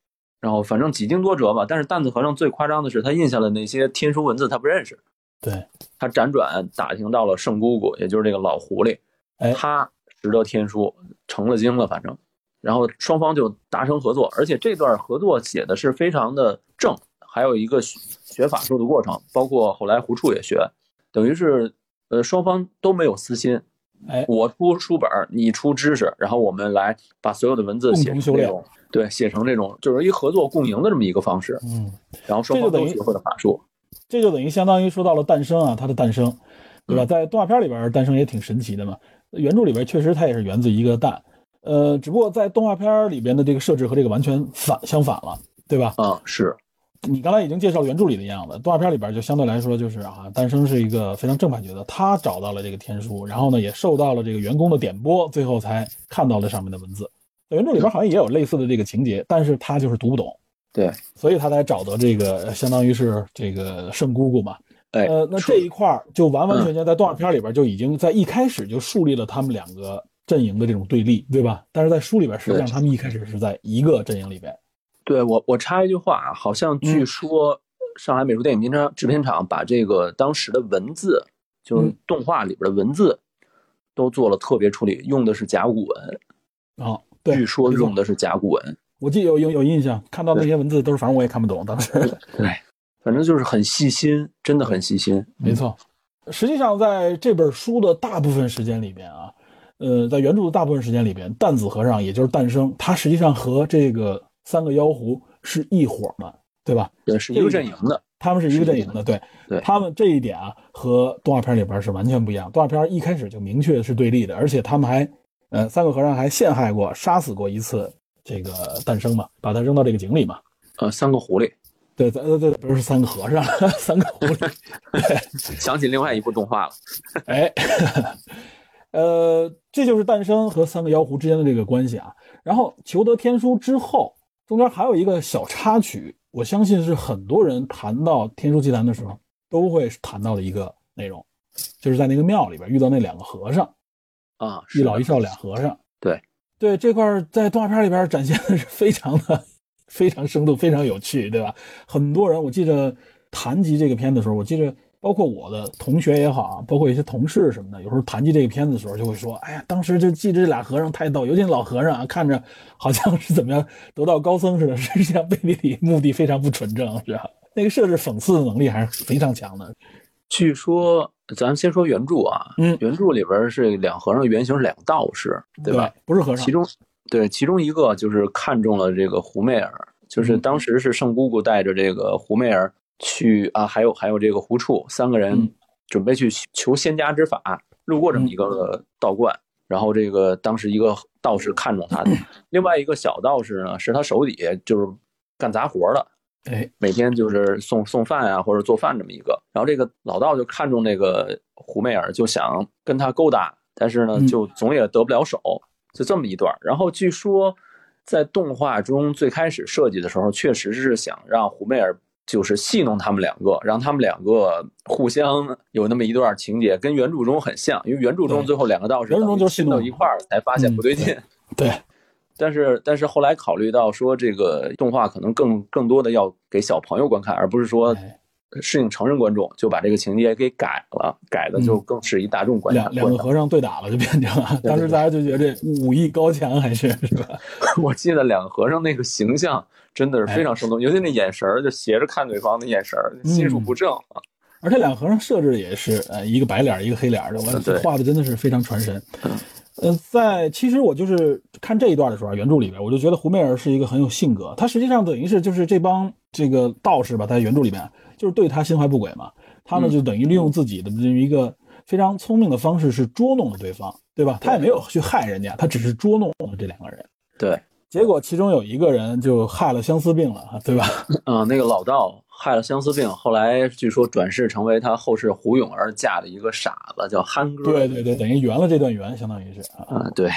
然后反正几经多折吧，但是担子和尚最夸张的是，他印下了那些天书文字，他不认识。对，他辗转打听到了圣姑姑，也就是这个老狐狸，哎他识得天书，成了精了，反正，然后双方就达成合作，而且这段合作写的是非常的正，还有一个学学法术的过程，包括后来胡处也学，等于是呃双方都没有私心，哎，我出书本，你出知识，然后我们来把所有的文字写成这种，对，写成这种就是一合作共赢的这么一个方式，嗯，然后双方都学会了法术。这就等于相当于说到了诞生啊，它的诞生，对嗯吧？在动画片里边诞生也挺神奇的嘛。原著里边确实它也是源自一个蛋，呃，只不过在动画片里边的这个设置和这个完全反相反了，对吧？啊、是，你刚才已经介绍原著里的样子，动画片里边就相对来说就是啊，诞生是一个非常正派角色，他找到了这个天书，然后呢也受到了这个员工的点拨，最后才看到了上面的文字。在原著里边好像也有类似的这个情节，但是他就是读不懂，对，所以他才找到这个相当于是这个圣姑姑嘛。哎，呃，那这一块儿就完完全全在动画片里边就已经在一开始就树立了他们两个阵营的这种对立，对吧？但是在书里边，实际上他们一开始是在一个阵营里边。对我，我插一句话啊，好像据说上海美术电影片厂制片厂把这个当时的文字，就是嗯动画里边的文字，都做了特别处理，用的是甲骨文，啊，对，据说用的是甲骨文。我记得有有有印象，看到那些文字都是，反正我也看不懂，当时。对，反正就是很细心，真的很细心。没错，实际上在这本书的大部分时间里边啊，呃，在原著的大部分时间里边，弹子和尚也就是诞生，他实际上和这个三个妖狐是一伙的，对吧？对，是一个阵营的。他们是一个阵营的，对，对他们这一点啊，和动画片里边是完全不一样。动画片一开始就明确是对立的，而且他们还，呃，三个和尚还陷害过、杀死过一次这个诞生嘛，把他扔到这个井里嘛。呃，三个狐狸，对，对对，不是三个和尚，三个狐狸。想起另外一部动画了。哎，呃，这就是诞生和三个妖狐之间的这个关系啊。然后求得天书之后，中间还有一个小插曲。我相信是很多人谈到天书奇谭的时候都会谈到的一个内容，就是在那个庙里边遇到那两个和尚，啊，一老一少俩和尚。对，对这块在动画片里边展现的是非常的非常生动，非常有趣，对吧？很多人我记得谈及这个片的时候，我记得。包括我的同学也好啊，包括一些同事什么的，有时候谈及这个片子的时候，就会说：“哎呀，当时就记着这俩和尚太逗，尤其老和尚啊，看着好像是怎么样得道高僧似的，实际上背地里目的非常不纯正，是吧？那个设置讽刺的能力还是非常强的。据说，咱先说原著啊，嗯，原著里边是两和尚原型是两个道士，对吧？不是和尚。其中，对其中一个就是看中了这个胡媚儿，就是当时是圣姑姑带着这个胡媚儿去啊，还有还有这个胡处三个人。准备去求仙家之法，路过这么一个道观，然后这个当时一个道士看中他的，另外一个小道士呢是他手底下就是干杂活的，哎，每天就是送送饭啊或者做饭这么一个，然后这个老道就看中那个胡媚儿，就想跟他勾搭，但是呢就总也得不了手，就这么一段。然后据说在动画中最开始设计的时候，确实是想让胡媚儿。就是戏弄他们两个，让他们两个互相有那么一段情节，跟原著中很像。因为原著中最后两个道士原著中就亲到一块儿，才发现不对劲。对，但是但是后来考虑到说，这个动画可能更更多的要给小朋友观看，而不是说适应成人观众，就把这个情节给改了，改的就更适宜大众观看。两两个和尚对打了，就变成了。当时大家就觉得这武艺高强，还是是吧？我记得两个和尚那个形象。真的是非常生动，尤其那眼神儿，就斜着看对方的眼神儿，心术不正啊。而且两个和尚设置也是，呃，一个白脸，一个黑脸的，画的真的是非常传神。呃，在其实我就是看这一段的时候，原著里边我就觉得胡媚儿是一个很有性格，他实际上等于是就是这帮这个道士吧，在原著里面就是对他心怀不轨嘛，他呢就等于利用自己的这么一个非常聪明的方式是捉弄了对方，对吧？他也没有去害人家，他只是捉弄了这两个人。对。结果其中有一个人就害了相思病了，对吧？嗯，那个老道害了相思病，后来据说转世成为他后世胡永儿嫁的一个傻子，叫憨哥。对对对，等于圆了这段缘，相当于是啊。对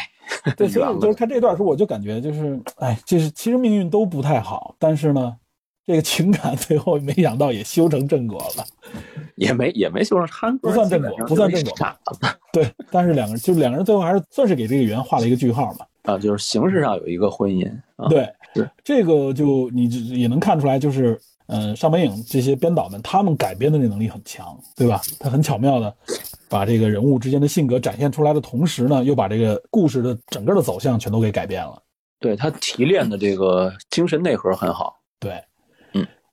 对，所以就是看这段时候，我就感觉就是，哎，就是其实命运都不太好，但是呢，这个情感 最后没想到也修成正果了，也没也没修成憨哥，不算正果，不算正果。对，但是两个人就是两个人最后还是算是给这个圆画了一个句号嘛。啊，就是形式上有一个婚姻，对，是这个就你也能看出来，就是嗯，上本影这些编导们，他们改编的那能力很强，对吧？他很巧妙的把这个人物之间的性格展现出来的同时呢，又把这个故事的整个的走向全都给改变了。对他提炼的这个精神内核很好。对，嗯，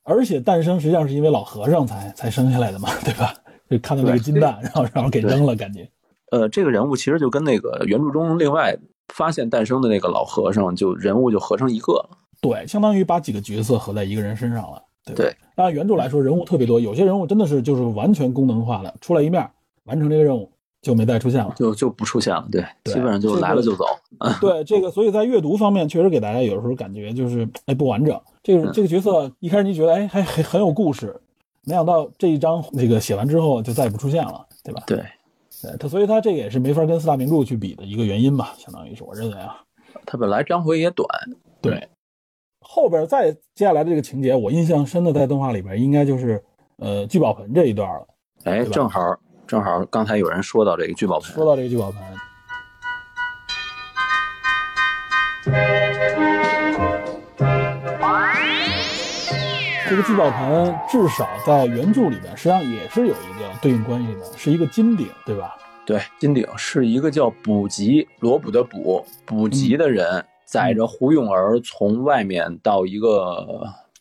而且诞生实际上是因为老和尚才才生下来的嘛，对吧？就看到那个金蛋，然后然后给扔了，感觉。呃，这个人物其实就跟那个原著中另外。发现诞生的那个老和尚，就人物就合成一个了。对，相当于把几个角色合在一个人身上了。对，按原著来说，人物特别多，有些人物真的是就是完全功能化的，出来一面完成这个任务就没再出现了，就就不出现了。对，基本上就来了就走。对，这个所以在阅读方面确实给大家有时候感觉就是哎不完整。这个这个角色一开始你觉得哎还还很有故事，没想到这一章那个写完之后就再也不出现了，对吧？对。对他，所以他这个也是没法跟四大名著去比的一个原因吧，相当于是我认为啊，他本来章回也短，对，后边再接下来的这个情节，我印象深的在动画里边应该就是呃聚宝盆这一段了，哎，正好正好刚才有人说到这个聚宝盆，说到这个聚宝盆。这个聚宝盆至少在原著里边，实际上也是有一个对应关系的，是一个金鼎，对吧？对，金鼎是一个叫卜吉罗卜的卜卜吉的人，载着胡永儿从外面到一个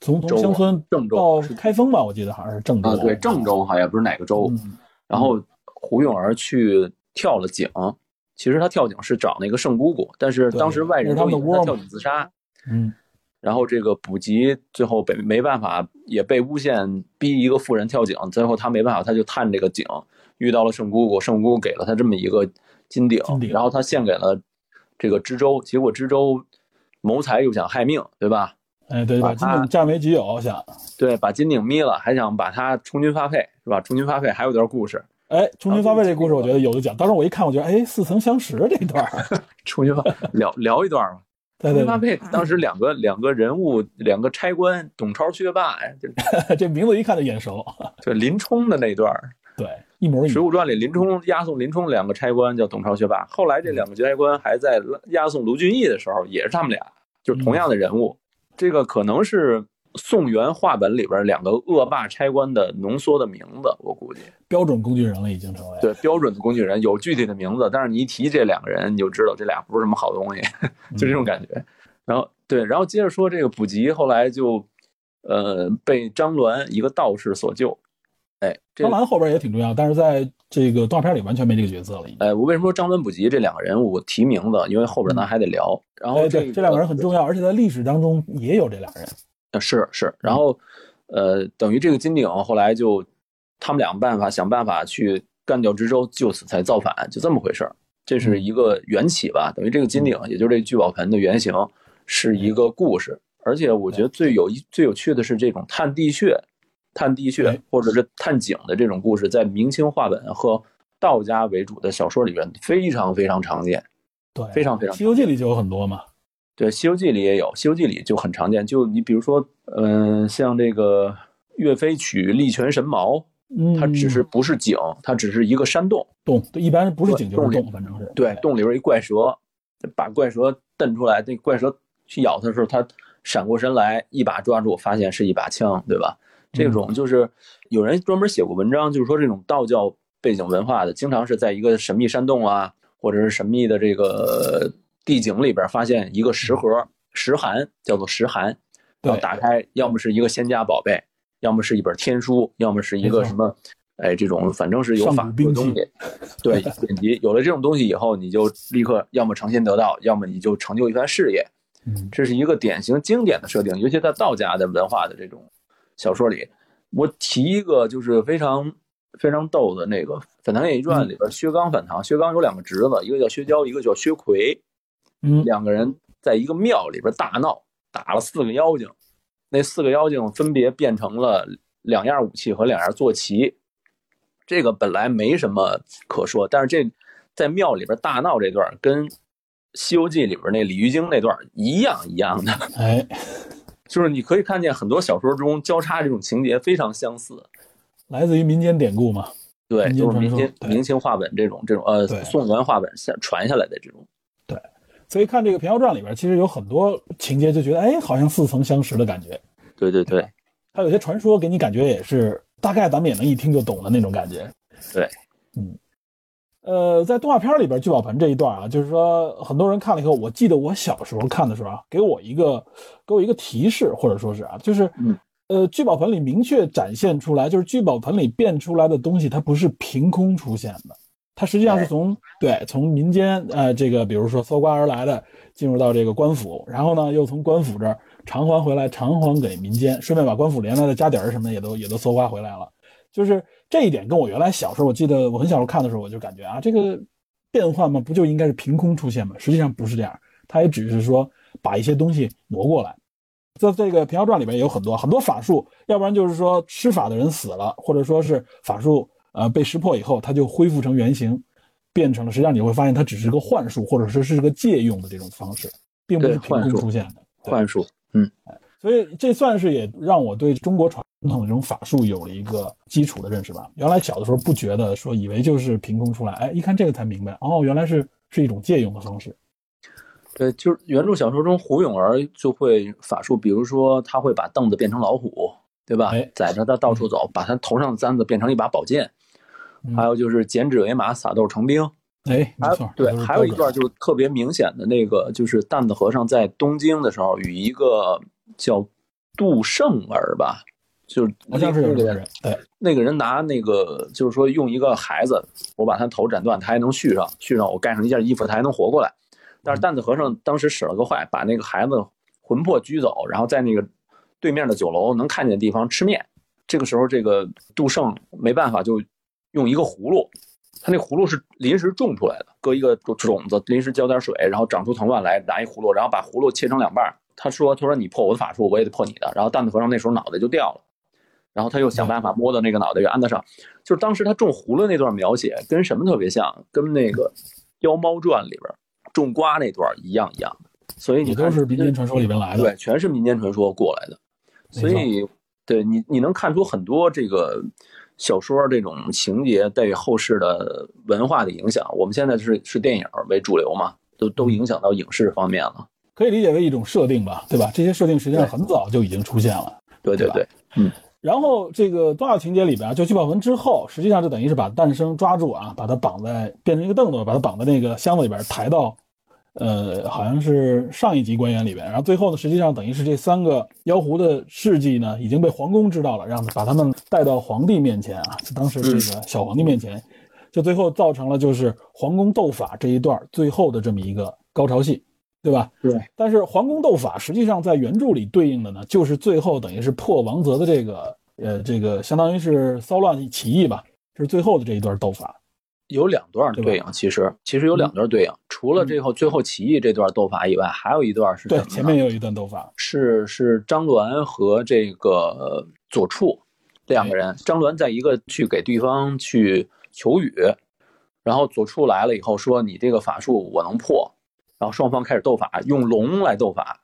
从从乡村郑州到开封吧，我记得好像是郑州啊，对，郑州好像不是哪个州。然后胡永儿去跳了井。其实他跳井是找那个圣姑姑，但是当时外人都以为他跳井自杀。嗯，然后这个补给最后被没办法，也被诬陷逼一个妇人跳井，最后他没办法，他就探这个井，遇到了圣姑姑，圣姑姑给了他这么一个金鼎，然后他献给了这个知州，结果知州谋财又想害命，对吧？哎，对，把金鼎占为己有，想对，把金鼎眯了，还想把他充军发配，是吧？充军发配还有段故事。哎，充军发配这故事，我觉得有的讲。当时我一看，我觉得，哎，似曾相识这 一段。充军发聊聊一段吧。充军发配，当时两个两个人物，两个差官，董超、薛霸呀，这名字一看就眼熟。就林冲的那段。对，一模一样。《水浒传》里林冲押送林冲两个差官叫董超、薛霸，后来这两个差官还在押送卢俊义的时候，也是他们俩，就是同样的人物。这个可能是。宋元话本里边两个恶霸差官的浓缩的名字，我估计标准工具人了，已经成为对标准的工具人，有具体的名字，但是你一提这两个人，你就知道这俩不是什么好东西，就这种感觉。然后对，然后接着说这个补吉，后来就呃被张鸾一个道士所救。哎，张鸾后边也挺重要，但是在这个动画片里完全没这个角色了。哎，我为什么说张文、卜吉这两个人我提名字？因为后边咱还得聊。然后对这两个人很重要，而且在历史当中也有这俩人。是是，然后，呃，等于这个金鼎后来就，他们两个办法想办法去干掉知州，就此才造反，就这么回事儿。这是一个缘起吧？等于这个金鼎，也就是这聚宝盆的原型，是一个故事。而且我觉得最有一最有趣的是这种探地穴、探地穴或者是探井的这种故事，在明清话本和道家为主的小说里边非常非常常见。对，非常非常。《西游记》里就有很多嘛。对，《西游记》里也有，《西游记》里就很常见。就你比如说，嗯，像这个岳飞取力泉神矛，它只是不是井，它只是一个山洞。洞，一般不是井就是洞，反正是。对，洞里边一怪蛇，把怪蛇瞪出来，那怪蛇去咬他的时候，他闪过身来，一把抓住，发现是一把枪，对吧？这种就是有人专门写过文章，就是说这种道教背景文化的，经常是在一个神秘山洞啊，或者是神秘的这个。地景里边发现一个石盒，石函叫做石函，然后打开，要么是一个仙家宝贝，要么是一本天书，要么是一个什么，哎，这种反正是有法术的东西。对，典籍有了这种东西以后，你就立刻要么成仙得道，要么你就成就一番事业。这是一个典型经典的设定，尤其在道家的文化的这种小说里。我提一个就是非常非常逗的那个《反唐演义传》里边，薛刚反唐，薛刚有两个侄子，一个叫薛娇，一个叫薛奎。嗯，两个人在一个庙里边大闹，打了四个妖精，那四个妖精分别变成了两样武器和两样坐骑。这个本来没什么可说，但是这在庙里边大闹这段，跟《西游记》里边那鲤鱼精那段一样一样的。哎，就是你可以看见很多小说中交叉这种情节非常相似，来自于民间典故嘛？对，就是民间明清话本这种这种呃宋元话本下传下来的这种。对所以看这个《平遥传》里边，其实有很多情节，就觉得哎，好像似曾相识的感觉。对对对，还有些传说给你感觉也是大概咱们也能一听就懂的那种感觉。对，嗯，呃，在动画片里边聚宝盆这一段啊，就是说很多人看了以后，我记得我小时候看的时候啊，给我一个给我一个提示，或者说是啊，就是呃，聚宝盆里明确展现出来，就是聚宝盆里变出来的东西，它不是凭空出现的。它实际上是从对从民间呃这个比如说搜刮而来的，进入到这个官府，然后呢又从官府这儿偿还回来，偿还给民间，顺便把官府连带的家底儿什么的也都也都搜刮回来了。就是这一点跟我原来小时候，我记得我很小时候看的时候，我就感觉啊，这个变换嘛，不就应该是凭空出现吗？实际上不是这样，它也只是说把一些东西挪过来。在这个《平遥传》里边也有很多很多法术，要不然就是说施法的人死了，或者说是法术。呃，被识破以后，它就恢复成原形，变成了。实际上你会发现，它只是个幻术，或者说是个借用的这种方式，并不是凭空出现的幻术。嗯，所以这算是也让我对中国传统的这种法术有了一个基础的认识吧。原来小的时候不觉得，说以为就是凭空出来，哎，一看这个才明白，哦，原来是是一种借用的方式。对，就是原著小说中，胡永儿就会法术，比如说他会把凳子变成老虎，对吧？载着他到处走，把他头上的簪子变成一把宝剑。还有就是剪纸为马，撒豆成兵。哎，没错，对，还有一段就是特别明显的那个，就是担子和尚在东京的时候，与一个叫杜胜儿吧，就是好像是有那个这个人，对，那个人拿那个就是说用一个孩子，我把他头斩断，他还能续上，续上我盖上一件衣服，他还能活过来。但是担子和尚当时使了个坏，把那个孩子魂魄拘走，然后在那个对面的酒楼能看见的地方吃面。这个时候，这个杜胜没办法，就用一个葫芦，他那葫芦是临时种出来的，搁一个种子，临时浇点水，然后长出藤蔓来，拿一葫芦，然后把葫芦切成两半。他说：“他说你破我的法术，我也得破你的。”然后担子和尚那时候脑袋就掉了，然后他又想办法摸到那个脑袋给安得上。就是当时他种葫芦那段描写跟什么特别像？跟那个《妖猫传》里边种瓜那段一样一样。所以你都看是民间传说里边来的。对，全是民间传说过来的。所以对你你能看出很多这个小说这种情节对后世的文化的影响。我们现在是是电影为主流嘛，都都影响到影视方面了。可以理解为一种设定吧，对吧？这些设定实际上很早就已经出现了。对对对对，嗯。然后这个多少情节里边啊，就聚宝盆之后，实际上就等于是把诞生抓住啊，把他绑在变成一个凳子，把他绑在那个箱子里边，抬到呃，好像是上一级官员里边。然后最后呢，实际上等于是这三个妖狐的事迹呢，已经被皇宫知道了，让把他们带到皇帝面前啊，当时这个小皇帝面前，就最后造成了就是皇宫斗法这一段最后的这么一个高潮戏。对吧？对。但是皇宫斗法实际上在原著里对应的呢，就是最后等于是破王泽的这个呃这个相当于是骚乱起义吧，是最后的这一段斗法。有两段对应，其实其实有两段对应，除了最后最后起义这段斗法以外，还有一段是对前面也有一段斗法，是是张鸾和这个左处两个人，张鸾在一个去给对方去求雨，然后左处来了以后说你这个法术我能破。然后双方开始斗法，用龙来斗法。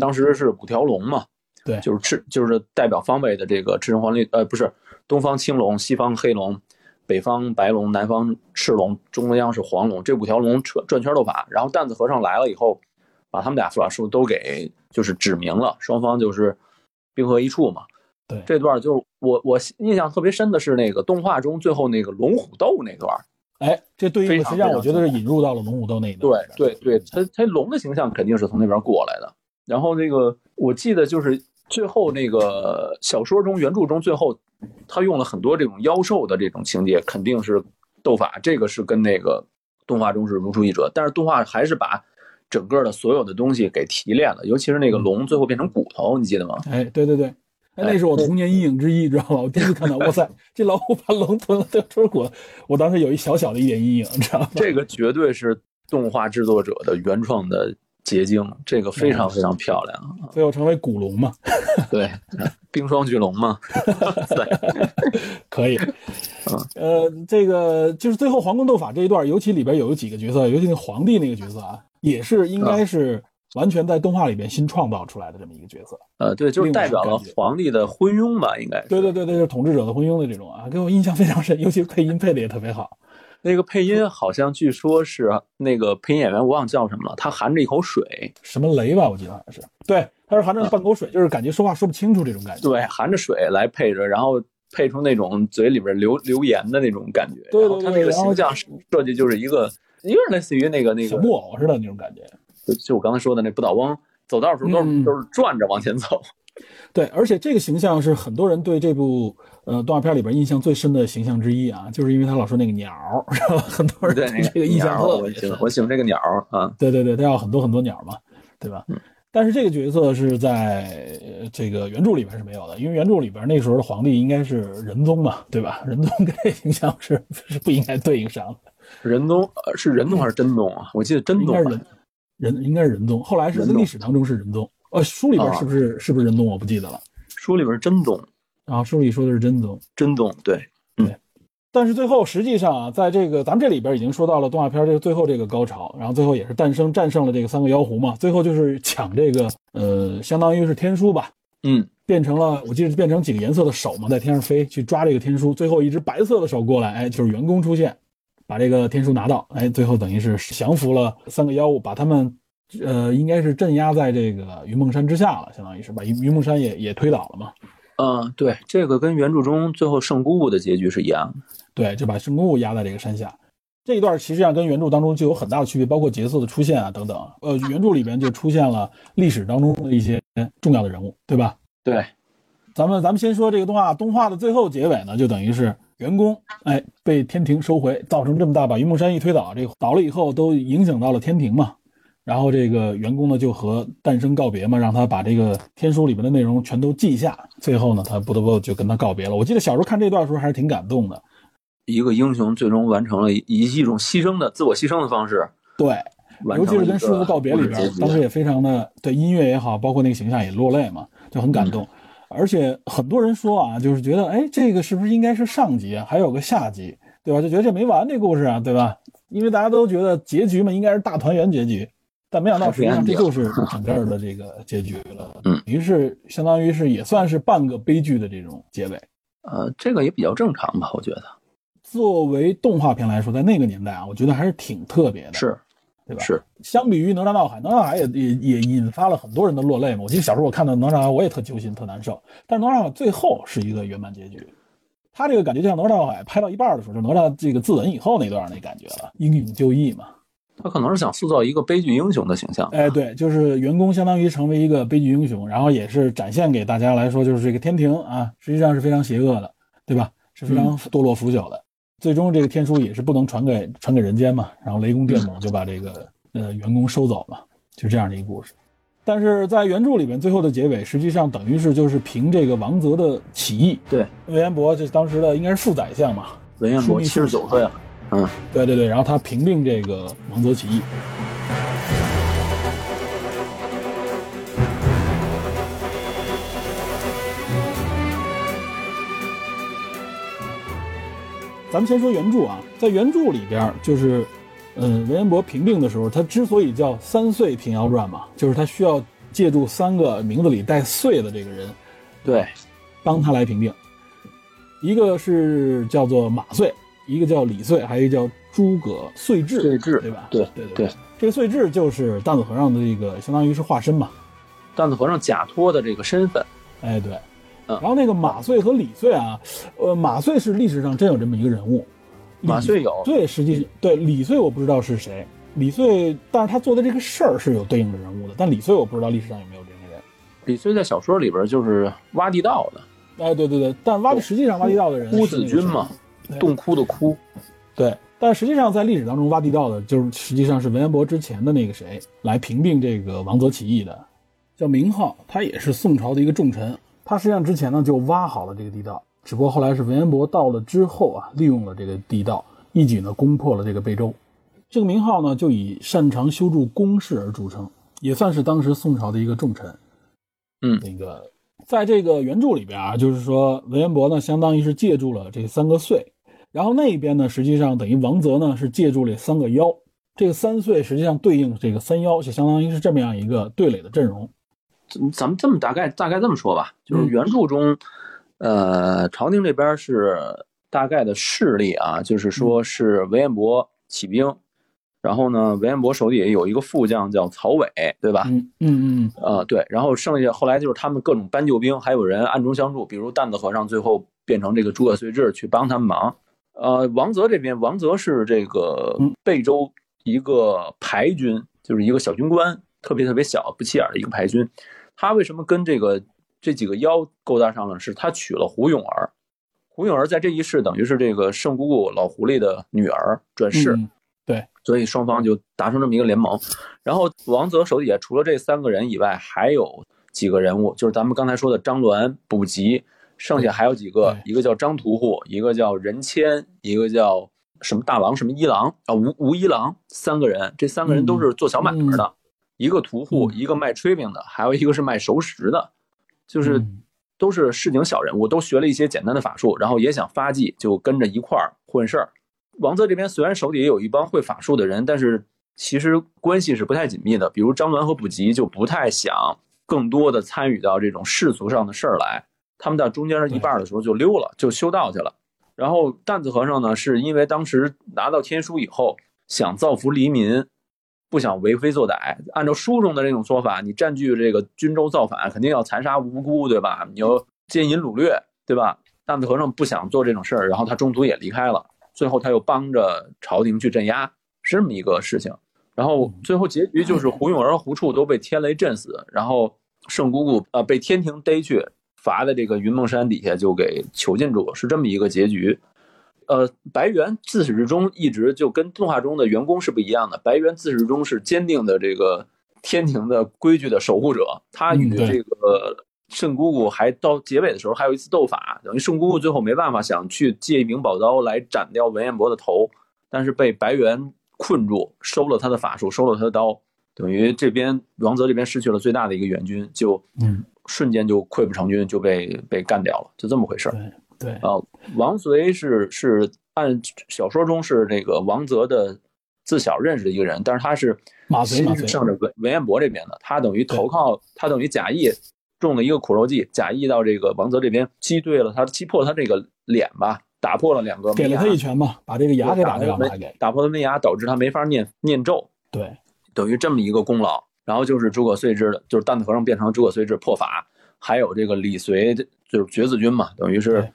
当时是五条龙嘛，对，就是赤，就是代表方位的这个赤橙黄绿，呃，不是，东方青龙，西方黑龙，北方白龙，南方赤龙，中央是黄龙，这五条龙转转圈斗法。然后担子和尚来了以后，把他们俩法术都给就是指明了，双方就是兵合一处嘛。对，这段就是我我印象特别深的是那个动画中最后那个龙虎斗那段。哎，这对应实际上我觉得是引入到了龙武斗那一段。对对对，他他龙的形象肯定是从那边过来的。然后那个我记得就是最后那个小说中原著中最后他用了很多这种妖兽的这种情节，肯定是斗法，这个是跟那个动画中是如出一辙。但是动画还是把整个的所有的东西给提炼了，尤其是那个龙最后变成骨头，你记得吗？哎，对对对。那是我童年阴影之一，知道吗？我第一次看到，哇塞，这老虎把龙吞了都出骨，我当时有一小小的一点阴影，知道吗？这个绝对是动画制作者的原创的结晶，这个非常非常漂亮。最后成为古龙嘛？对，冰霜巨龙嘛？对，可以。呃，这个就是最后皇宫斗法这一段，尤其里边有几个角色，尤其那皇帝那个角色啊，也是应该是。完全在动画里边新创造出来的这么一个角色，呃，对，就是代表了皇帝的昏庸吧，应该。对对对对，就是统治者的昏庸的这种啊，给我印象非常深，尤其是配音配的也特别好。那个配音好像据说是那个配音演员，我忘叫什么了，他含着一口水，什么雷吧，我记得好像是。对，他是含着半口水，就是感觉说话说不清楚这种感觉。对，含着水来配着，然后配出那种嘴里边流流言的那种感觉。对对对，他那个形象设计就是一个，有点类似于那个那个木偶似的那种感觉。就就我刚才说的那不倒翁，走道的时候都是都是转着往前走。对，而且这个形象是很多人对这部呃动画片里边印象最深的形象之一啊，就是因为他老说那个鸟，是吧？很多人对这个印象特别深。我喜欢这个鸟啊，对对对，他要很多很多鸟嘛，对吧？但是这个角色是在这个原著里边是没有的，因为原著里边那时候的皇帝应该是仁宗嘛，对吧？仁宗跟这形象是 是不应该对应上的。仁宗是仁宗还是真宗啊？我记得真宗仁。仁应该是仁宗，后来是在历史当中是仁宗，呃，书里边是不是是不是仁宗？我不记得了。书里边真宗，啊，书里说的是真宗，真宗，对，对。但是最后实际上啊，在这个咱们这里边已经说到了动画片这个最后这个高潮，然后最后也是诞生战胜了这个三个妖狐嘛，最后就是抢这个呃，相当于是天书吧，嗯，变成了我记得变成几个颜色的手嘛，在天上飞去抓这个天书，最后一只白色的手过来，哎，就是员工出现。把这个天书拿到，哎，最后等于是降服了三个妖物，把他们，呃，应该是镇压在这个云梦山之下了，相当于是把云云梦山也也推倒了嘛。嗯，对，这个跟原著中最后圣姑姑的结局是一样的。对，就把圣姑姑压在这个山下，这一段其实际上跟原著当中就有很大的区别，包括角色的出现啊等等。呃，原著里边就出现了历史当中的一些重要的人物，对吧？对。咱们咱们先说这个动画，动画的最后结尾呢，就等于是员工哎被天庭收回，造成这么大，把云梦山一推倒，这个倒了以后都影响到了天庭嘛。然后这个员工呢就和诞生告别嘛，让他把这个天书里面的内容全都记下。最后呢，他不得不就跟他告别了。我记得小时候看这段时候还是挺感动的。一个英雄最终完成了以一种牺牲的自我牺牲的方式，对，尤其是跟师傅告别里边，当时也非常的对音乐也好，包括那个形象也落泪嘛，就很感动。而且很多人说啊，就是觉得哎，这个是不是应该是上集，还有个下集，对吧？就觉得这没完这故事啊，对吧？因为大家都觉得结局嘛应该是大团圆结局，但没想到实际上这就是 整个的这个结局了。嗯，于是相当于是也算是半个悲剧的这种结尾。呃，这个也比较正常吧，我觉得。作为动画片来说，在那个年代啊，我觉得还是挺特别的，是，对吧？是。相比于《哪吒闹海》，《哪吒闹海》也也也引发了很多人的落泪嘛。我记得小时候我看到《哪吒》，我也特揪心，特难受。但是《哪吒》最后是一个圆满结局，他这个感觉就像《哪吒闹海》拍到一半的时候，就哪吒这个自刎以后那段那感觉了，英勇就义嘛。他可能是想塑造一个悲剧英雄的形象。哎，对，就是员工相当于成为一个悲剧英雄，然后也是展现给大家来说，就是这个天庭啊，实际上是非常邪恶的，对吧？是非常堕落腐朽的。最终这个天书也是不能传给传给人间嘛，然后雷公电母就把这个呃员工收走了，就这样的一个故事。但是在原著里面，最后的结尾实际上等于是就是凭这个王泽的起义，对，文彦博这当时的应该是副宰相嘛，文彦博七十九岁了，嗯，对对对，然后他平定这个王泽起义。咱们先说原著啊，在原著里边，就是，嗯，文彦博平定的时候，他之所以叫三岁平遥传嘛，就是他需要借助三个名字里带“岁”的这个人，对，帮他来平定。一个是叫做马岁，一个叫李岁，还有一个叫诸葛遂至，遂至，对吧？对对对，这个遂至就是担子和尚的这个，相当于是化身嘛，担子和尚假托的这个身份，哎，对。然后那个马遂和李遂啊，呃，马遂是历史上真有这么一个人物，马遂有，对，实际对李遂我不知道是谁，李遂，但是他做的这个事儿是有对应的人物的，但李遂我不知道历史上有没有这个人。李遂在小说里边就是挖地道的，哎，对对对，但挖实际上挖地道的人，枯子君嘛，洞窟的窟，对，但实际上在历史当中挖地道的，就是实际上是文彦博之前的那个谁来平定这个王泽起义的，叫明浩，他也是宋朝的一个重臣。他实际上之前呢就挖好了这个地道，只不过后来是文彦博到了之后啊，利用了这个地道，一举呢攻破了这个贝州。这个名号呢就以擅长修筑宫室而著称，也算是当时宋朝的一个重臣。嗯，那个在这个原著里边啊，就是说文彦博呢相当于是借助了这三个岁，然后那一边呢实际上等于王泽呢是借助了三个妖，这个三岁实际上对应这个三妖，就相当于是这么样一个对垒的阵容。咱们这么大概大概这么说吧，就是原著中，呃，朝廷这边是大概的势力啊，就是说是韦彦博起兵，然后呢，韦彦博手底下有一个副将叫曹伟，对吧？嗯嗯嗯，呃，对，然后剩下后来就是他们各种搬救兵，还有人暗中相助，比如担子和尚最后变成这个诸葛遂志去帮他们忙。呃，王泽这边，王泽是这个贝州一个排军，就是一个小军官，特别特别小不起眼的一个排军。他为什么跟这个这几个妖勾搭上了？是他娶了胡永儿，胡永儿在这一世等于是这个圣姑姑老狐狸的女儿转世，对，所以双方就达成这么一个联盟。然后王泽手底下除了这三个人以外，还有几个人物，就是咱们刚才说的张鸾、卜吉，剩下还有几个，一个叫张屠户，一个叫任谦，一个叫什么大郎什么一郎啊吴吴一郎，三个人，这三个人都是做小买卖的。一个屠户，一个卖炊饼的，还有一个是卖熟食的，就是都是市井小人物，都学了一些简单的法术，然后也想发迹，就跟着一块儿混事儿。王泽这边虽然手底下有一帮会法术的人，但是其实关系是不太紧密的。比如张鸾和卜吉就不太想更多的参与到这种世俗上的事儿来，他们到中间一半的时候就溜了，就修道去了。然后担子和尚呢，是因为当时拿到天书以后，想造福黎民。不想为非作歹，按照书中的这种说法，你占据这个军州造反，肯定要残杀无辜，对吧？你要奸淫掳掠，对吧？担子和尚不想做这种事儿，然后他中途也离开了，最后他又帮着朝廷去镇压，是这么一个事情。然后最后结局就是胡永儿、胡处都被天雷震死，然后圣姑姑呃被天庭逮去罚在这个云梦山底下就给囚禁住，是这么一个结局。呃，白猿自始至终一直就跟动画中的员工是不一样的，白猿自始至终是坚定的这个天庭的规矩的守护者，他与这个圣姑姑还到结尾的时候还有一次斗法，等于圣姑姑最后没办法想去借一柄宝刀来斩掉文彦博的头，但是被白猿困住，收了他的法术，收了他的刀，等于这边王泽这边失去了最大的一个援军，就嗯，瞬间就溃不成军，就被被干掉了，就这么回事儿。对。对，啊，王随是是按小说中是这个王泽的自小认识的一个人，但是他是马随马随其实是向着文文彦博这边的，他等于投靠他等于假意中了一个苦肉计，假意到这个王泽这边击对了他，击破他这个脸吧，打破了两个给了他一拳嘛，把这个牙给打掉了，打破了门牙，导致他没法念念咒，对，等于这么一个功劳。然后就是诸葛遂之的，就是蛋子和尚变成诸葛遂之破法，还有这个李随就是绝子军嘛，等于是对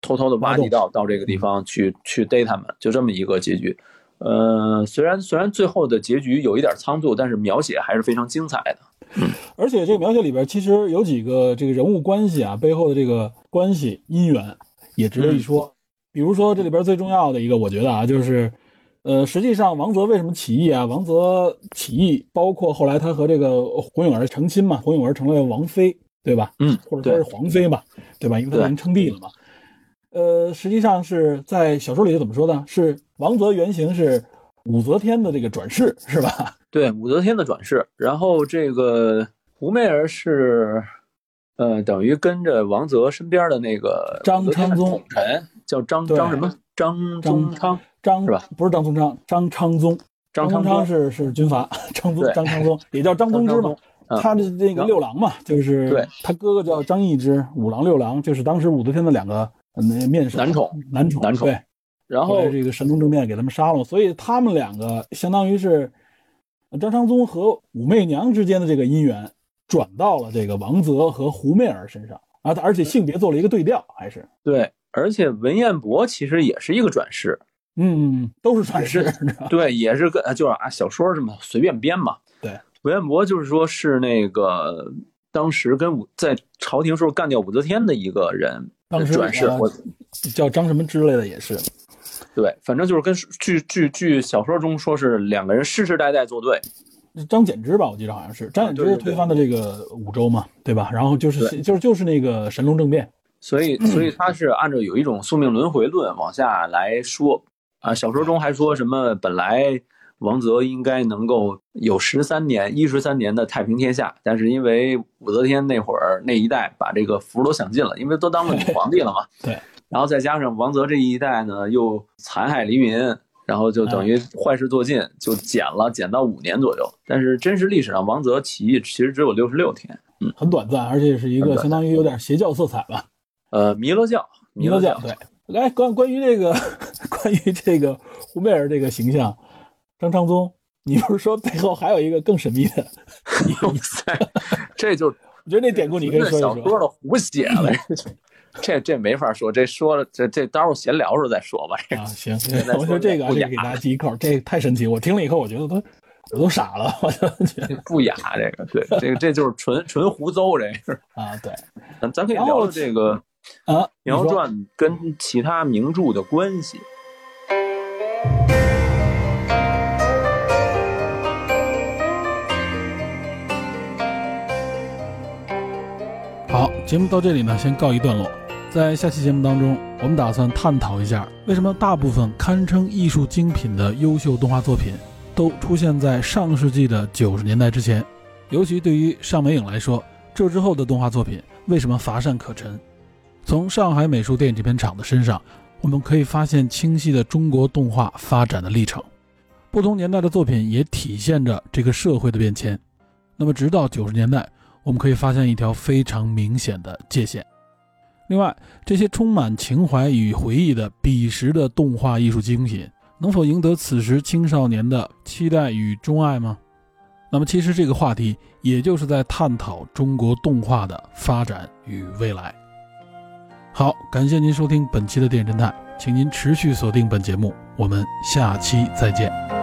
偷偷的挖地道到这个地方去去逮他们，就这么一个结局。呃，虽然虽然最后的结局有一点仓促，但是描写还是非常精彩的。而且这个描写里边其实有几个这个人物关系啊，背后的这个关系姻缘也值得一说。比如说这里边最重要的一个，我觉得啊，就是呃，实际上王泽为什么起义啊？王泽起义包括后来他和这个胡永儿成亲嘛，胡永儿成了王妃，对吧？嗯，或者说是皇妃吧，对吧？因为他已经称帝了嘛。呃，实际上是在小说里怎么说呢？是王泽原型是武则天的这个转世，是吧？对，武则天的转世，然后这个胡媚儿是，呃，等于跟着王泽身边的那个张昌宗宠臣叫张张什么张宗昌，张是吧？不是张宗昌，张昌宗。张昌昌是是军阀，张宗张昌宗也叫张宗之嘛他的那个六郎嘛，就是对他哥哥叫张易之，五郎六郎就是当时武则天的两个呃那面首男宠男宠男宠对，然后这个神宗政变给他们杀了，所以他们两个相当于是呃张昌宗和武媚娘之间的这个姻缘转到了这个王泽和胡媚儿身上。啊，而且性别做了一个对调，还是。对，而且文彦博其实也是一个转世，嗯，都是转世，对，也是个就是啊小说什么随便编嘛。对，文彦博就是说是那个当时跟武在朝廷时候干掉武则天的一个人当时转世，呃我叫张什么之类的也是，对，反正就是跟据据据小说中说是两个人世世代代作对，张柬之吧，我记得好像是张柬之推翻的这个武周嘛，对吧？然后就是就是就是那个神龙政变，所以所以他是按照有一种宿命轮回论往下来说啊。小说中还说什么本来王泽应该能够有十三年一十三年的太平天下，但是因为武则天那会儿那一代把这个福都享尽了，因为都当了女皇帝了嘛。对。然后再加上王泽这一代呢又残害黎民，然后就等于坏事做尽，就减了，减到五年左右。但是真实历史上王泽起义其实只有六十六天。很短暂，而且是一个相当于有点邪教色彩吧。呃，弥勒教，弥勒教对。来关关于这个 关于这个胡媚儿这个形象，张昌宗，你不是说背后还有一个更神秘的？哇塞，这就 我觉得那典故你可以说一小说说。的胡写了，这这没法说，这说了这这待会儿闲聊时候再说吧。这啊，行，我觉得这个啊不雅这个给大家记一口，这个太神奇，我听了以后，我觉得都我都傻了，我就觉得不雅，这个对，这个这就是纯纯胡诌，这是。啊，对咱咱可以聊聊这个《啊，苗传》跟其他名著的关系。好，节目到这里呢，先告一段落。在下期节目当中，我们打算探讨一下，为什么大部分堪称艺术精品的优秀动画作品，都出现在上世纪的九十年代之前。尤其对于上美影来说，这之后的动画作品为什么乏善可陈？从上海美术电影制片厂的身上，我们可以发现清晰的中国动画发展的历程。不同年代的作品也体现着这个社会的变迁。那么，直到九十年代，我们可以发现一条非常明显的界限。另外，这些充满情怀与回忆的彼时的动画艺术精品，能否赢得此时青少年的期待与钟爱吗？那么，其实这个话题也就是在探讨中国动画的发展与未来。好，感谢您收听本期的电影侦探，请您持续锁定本节目，我们下期再见。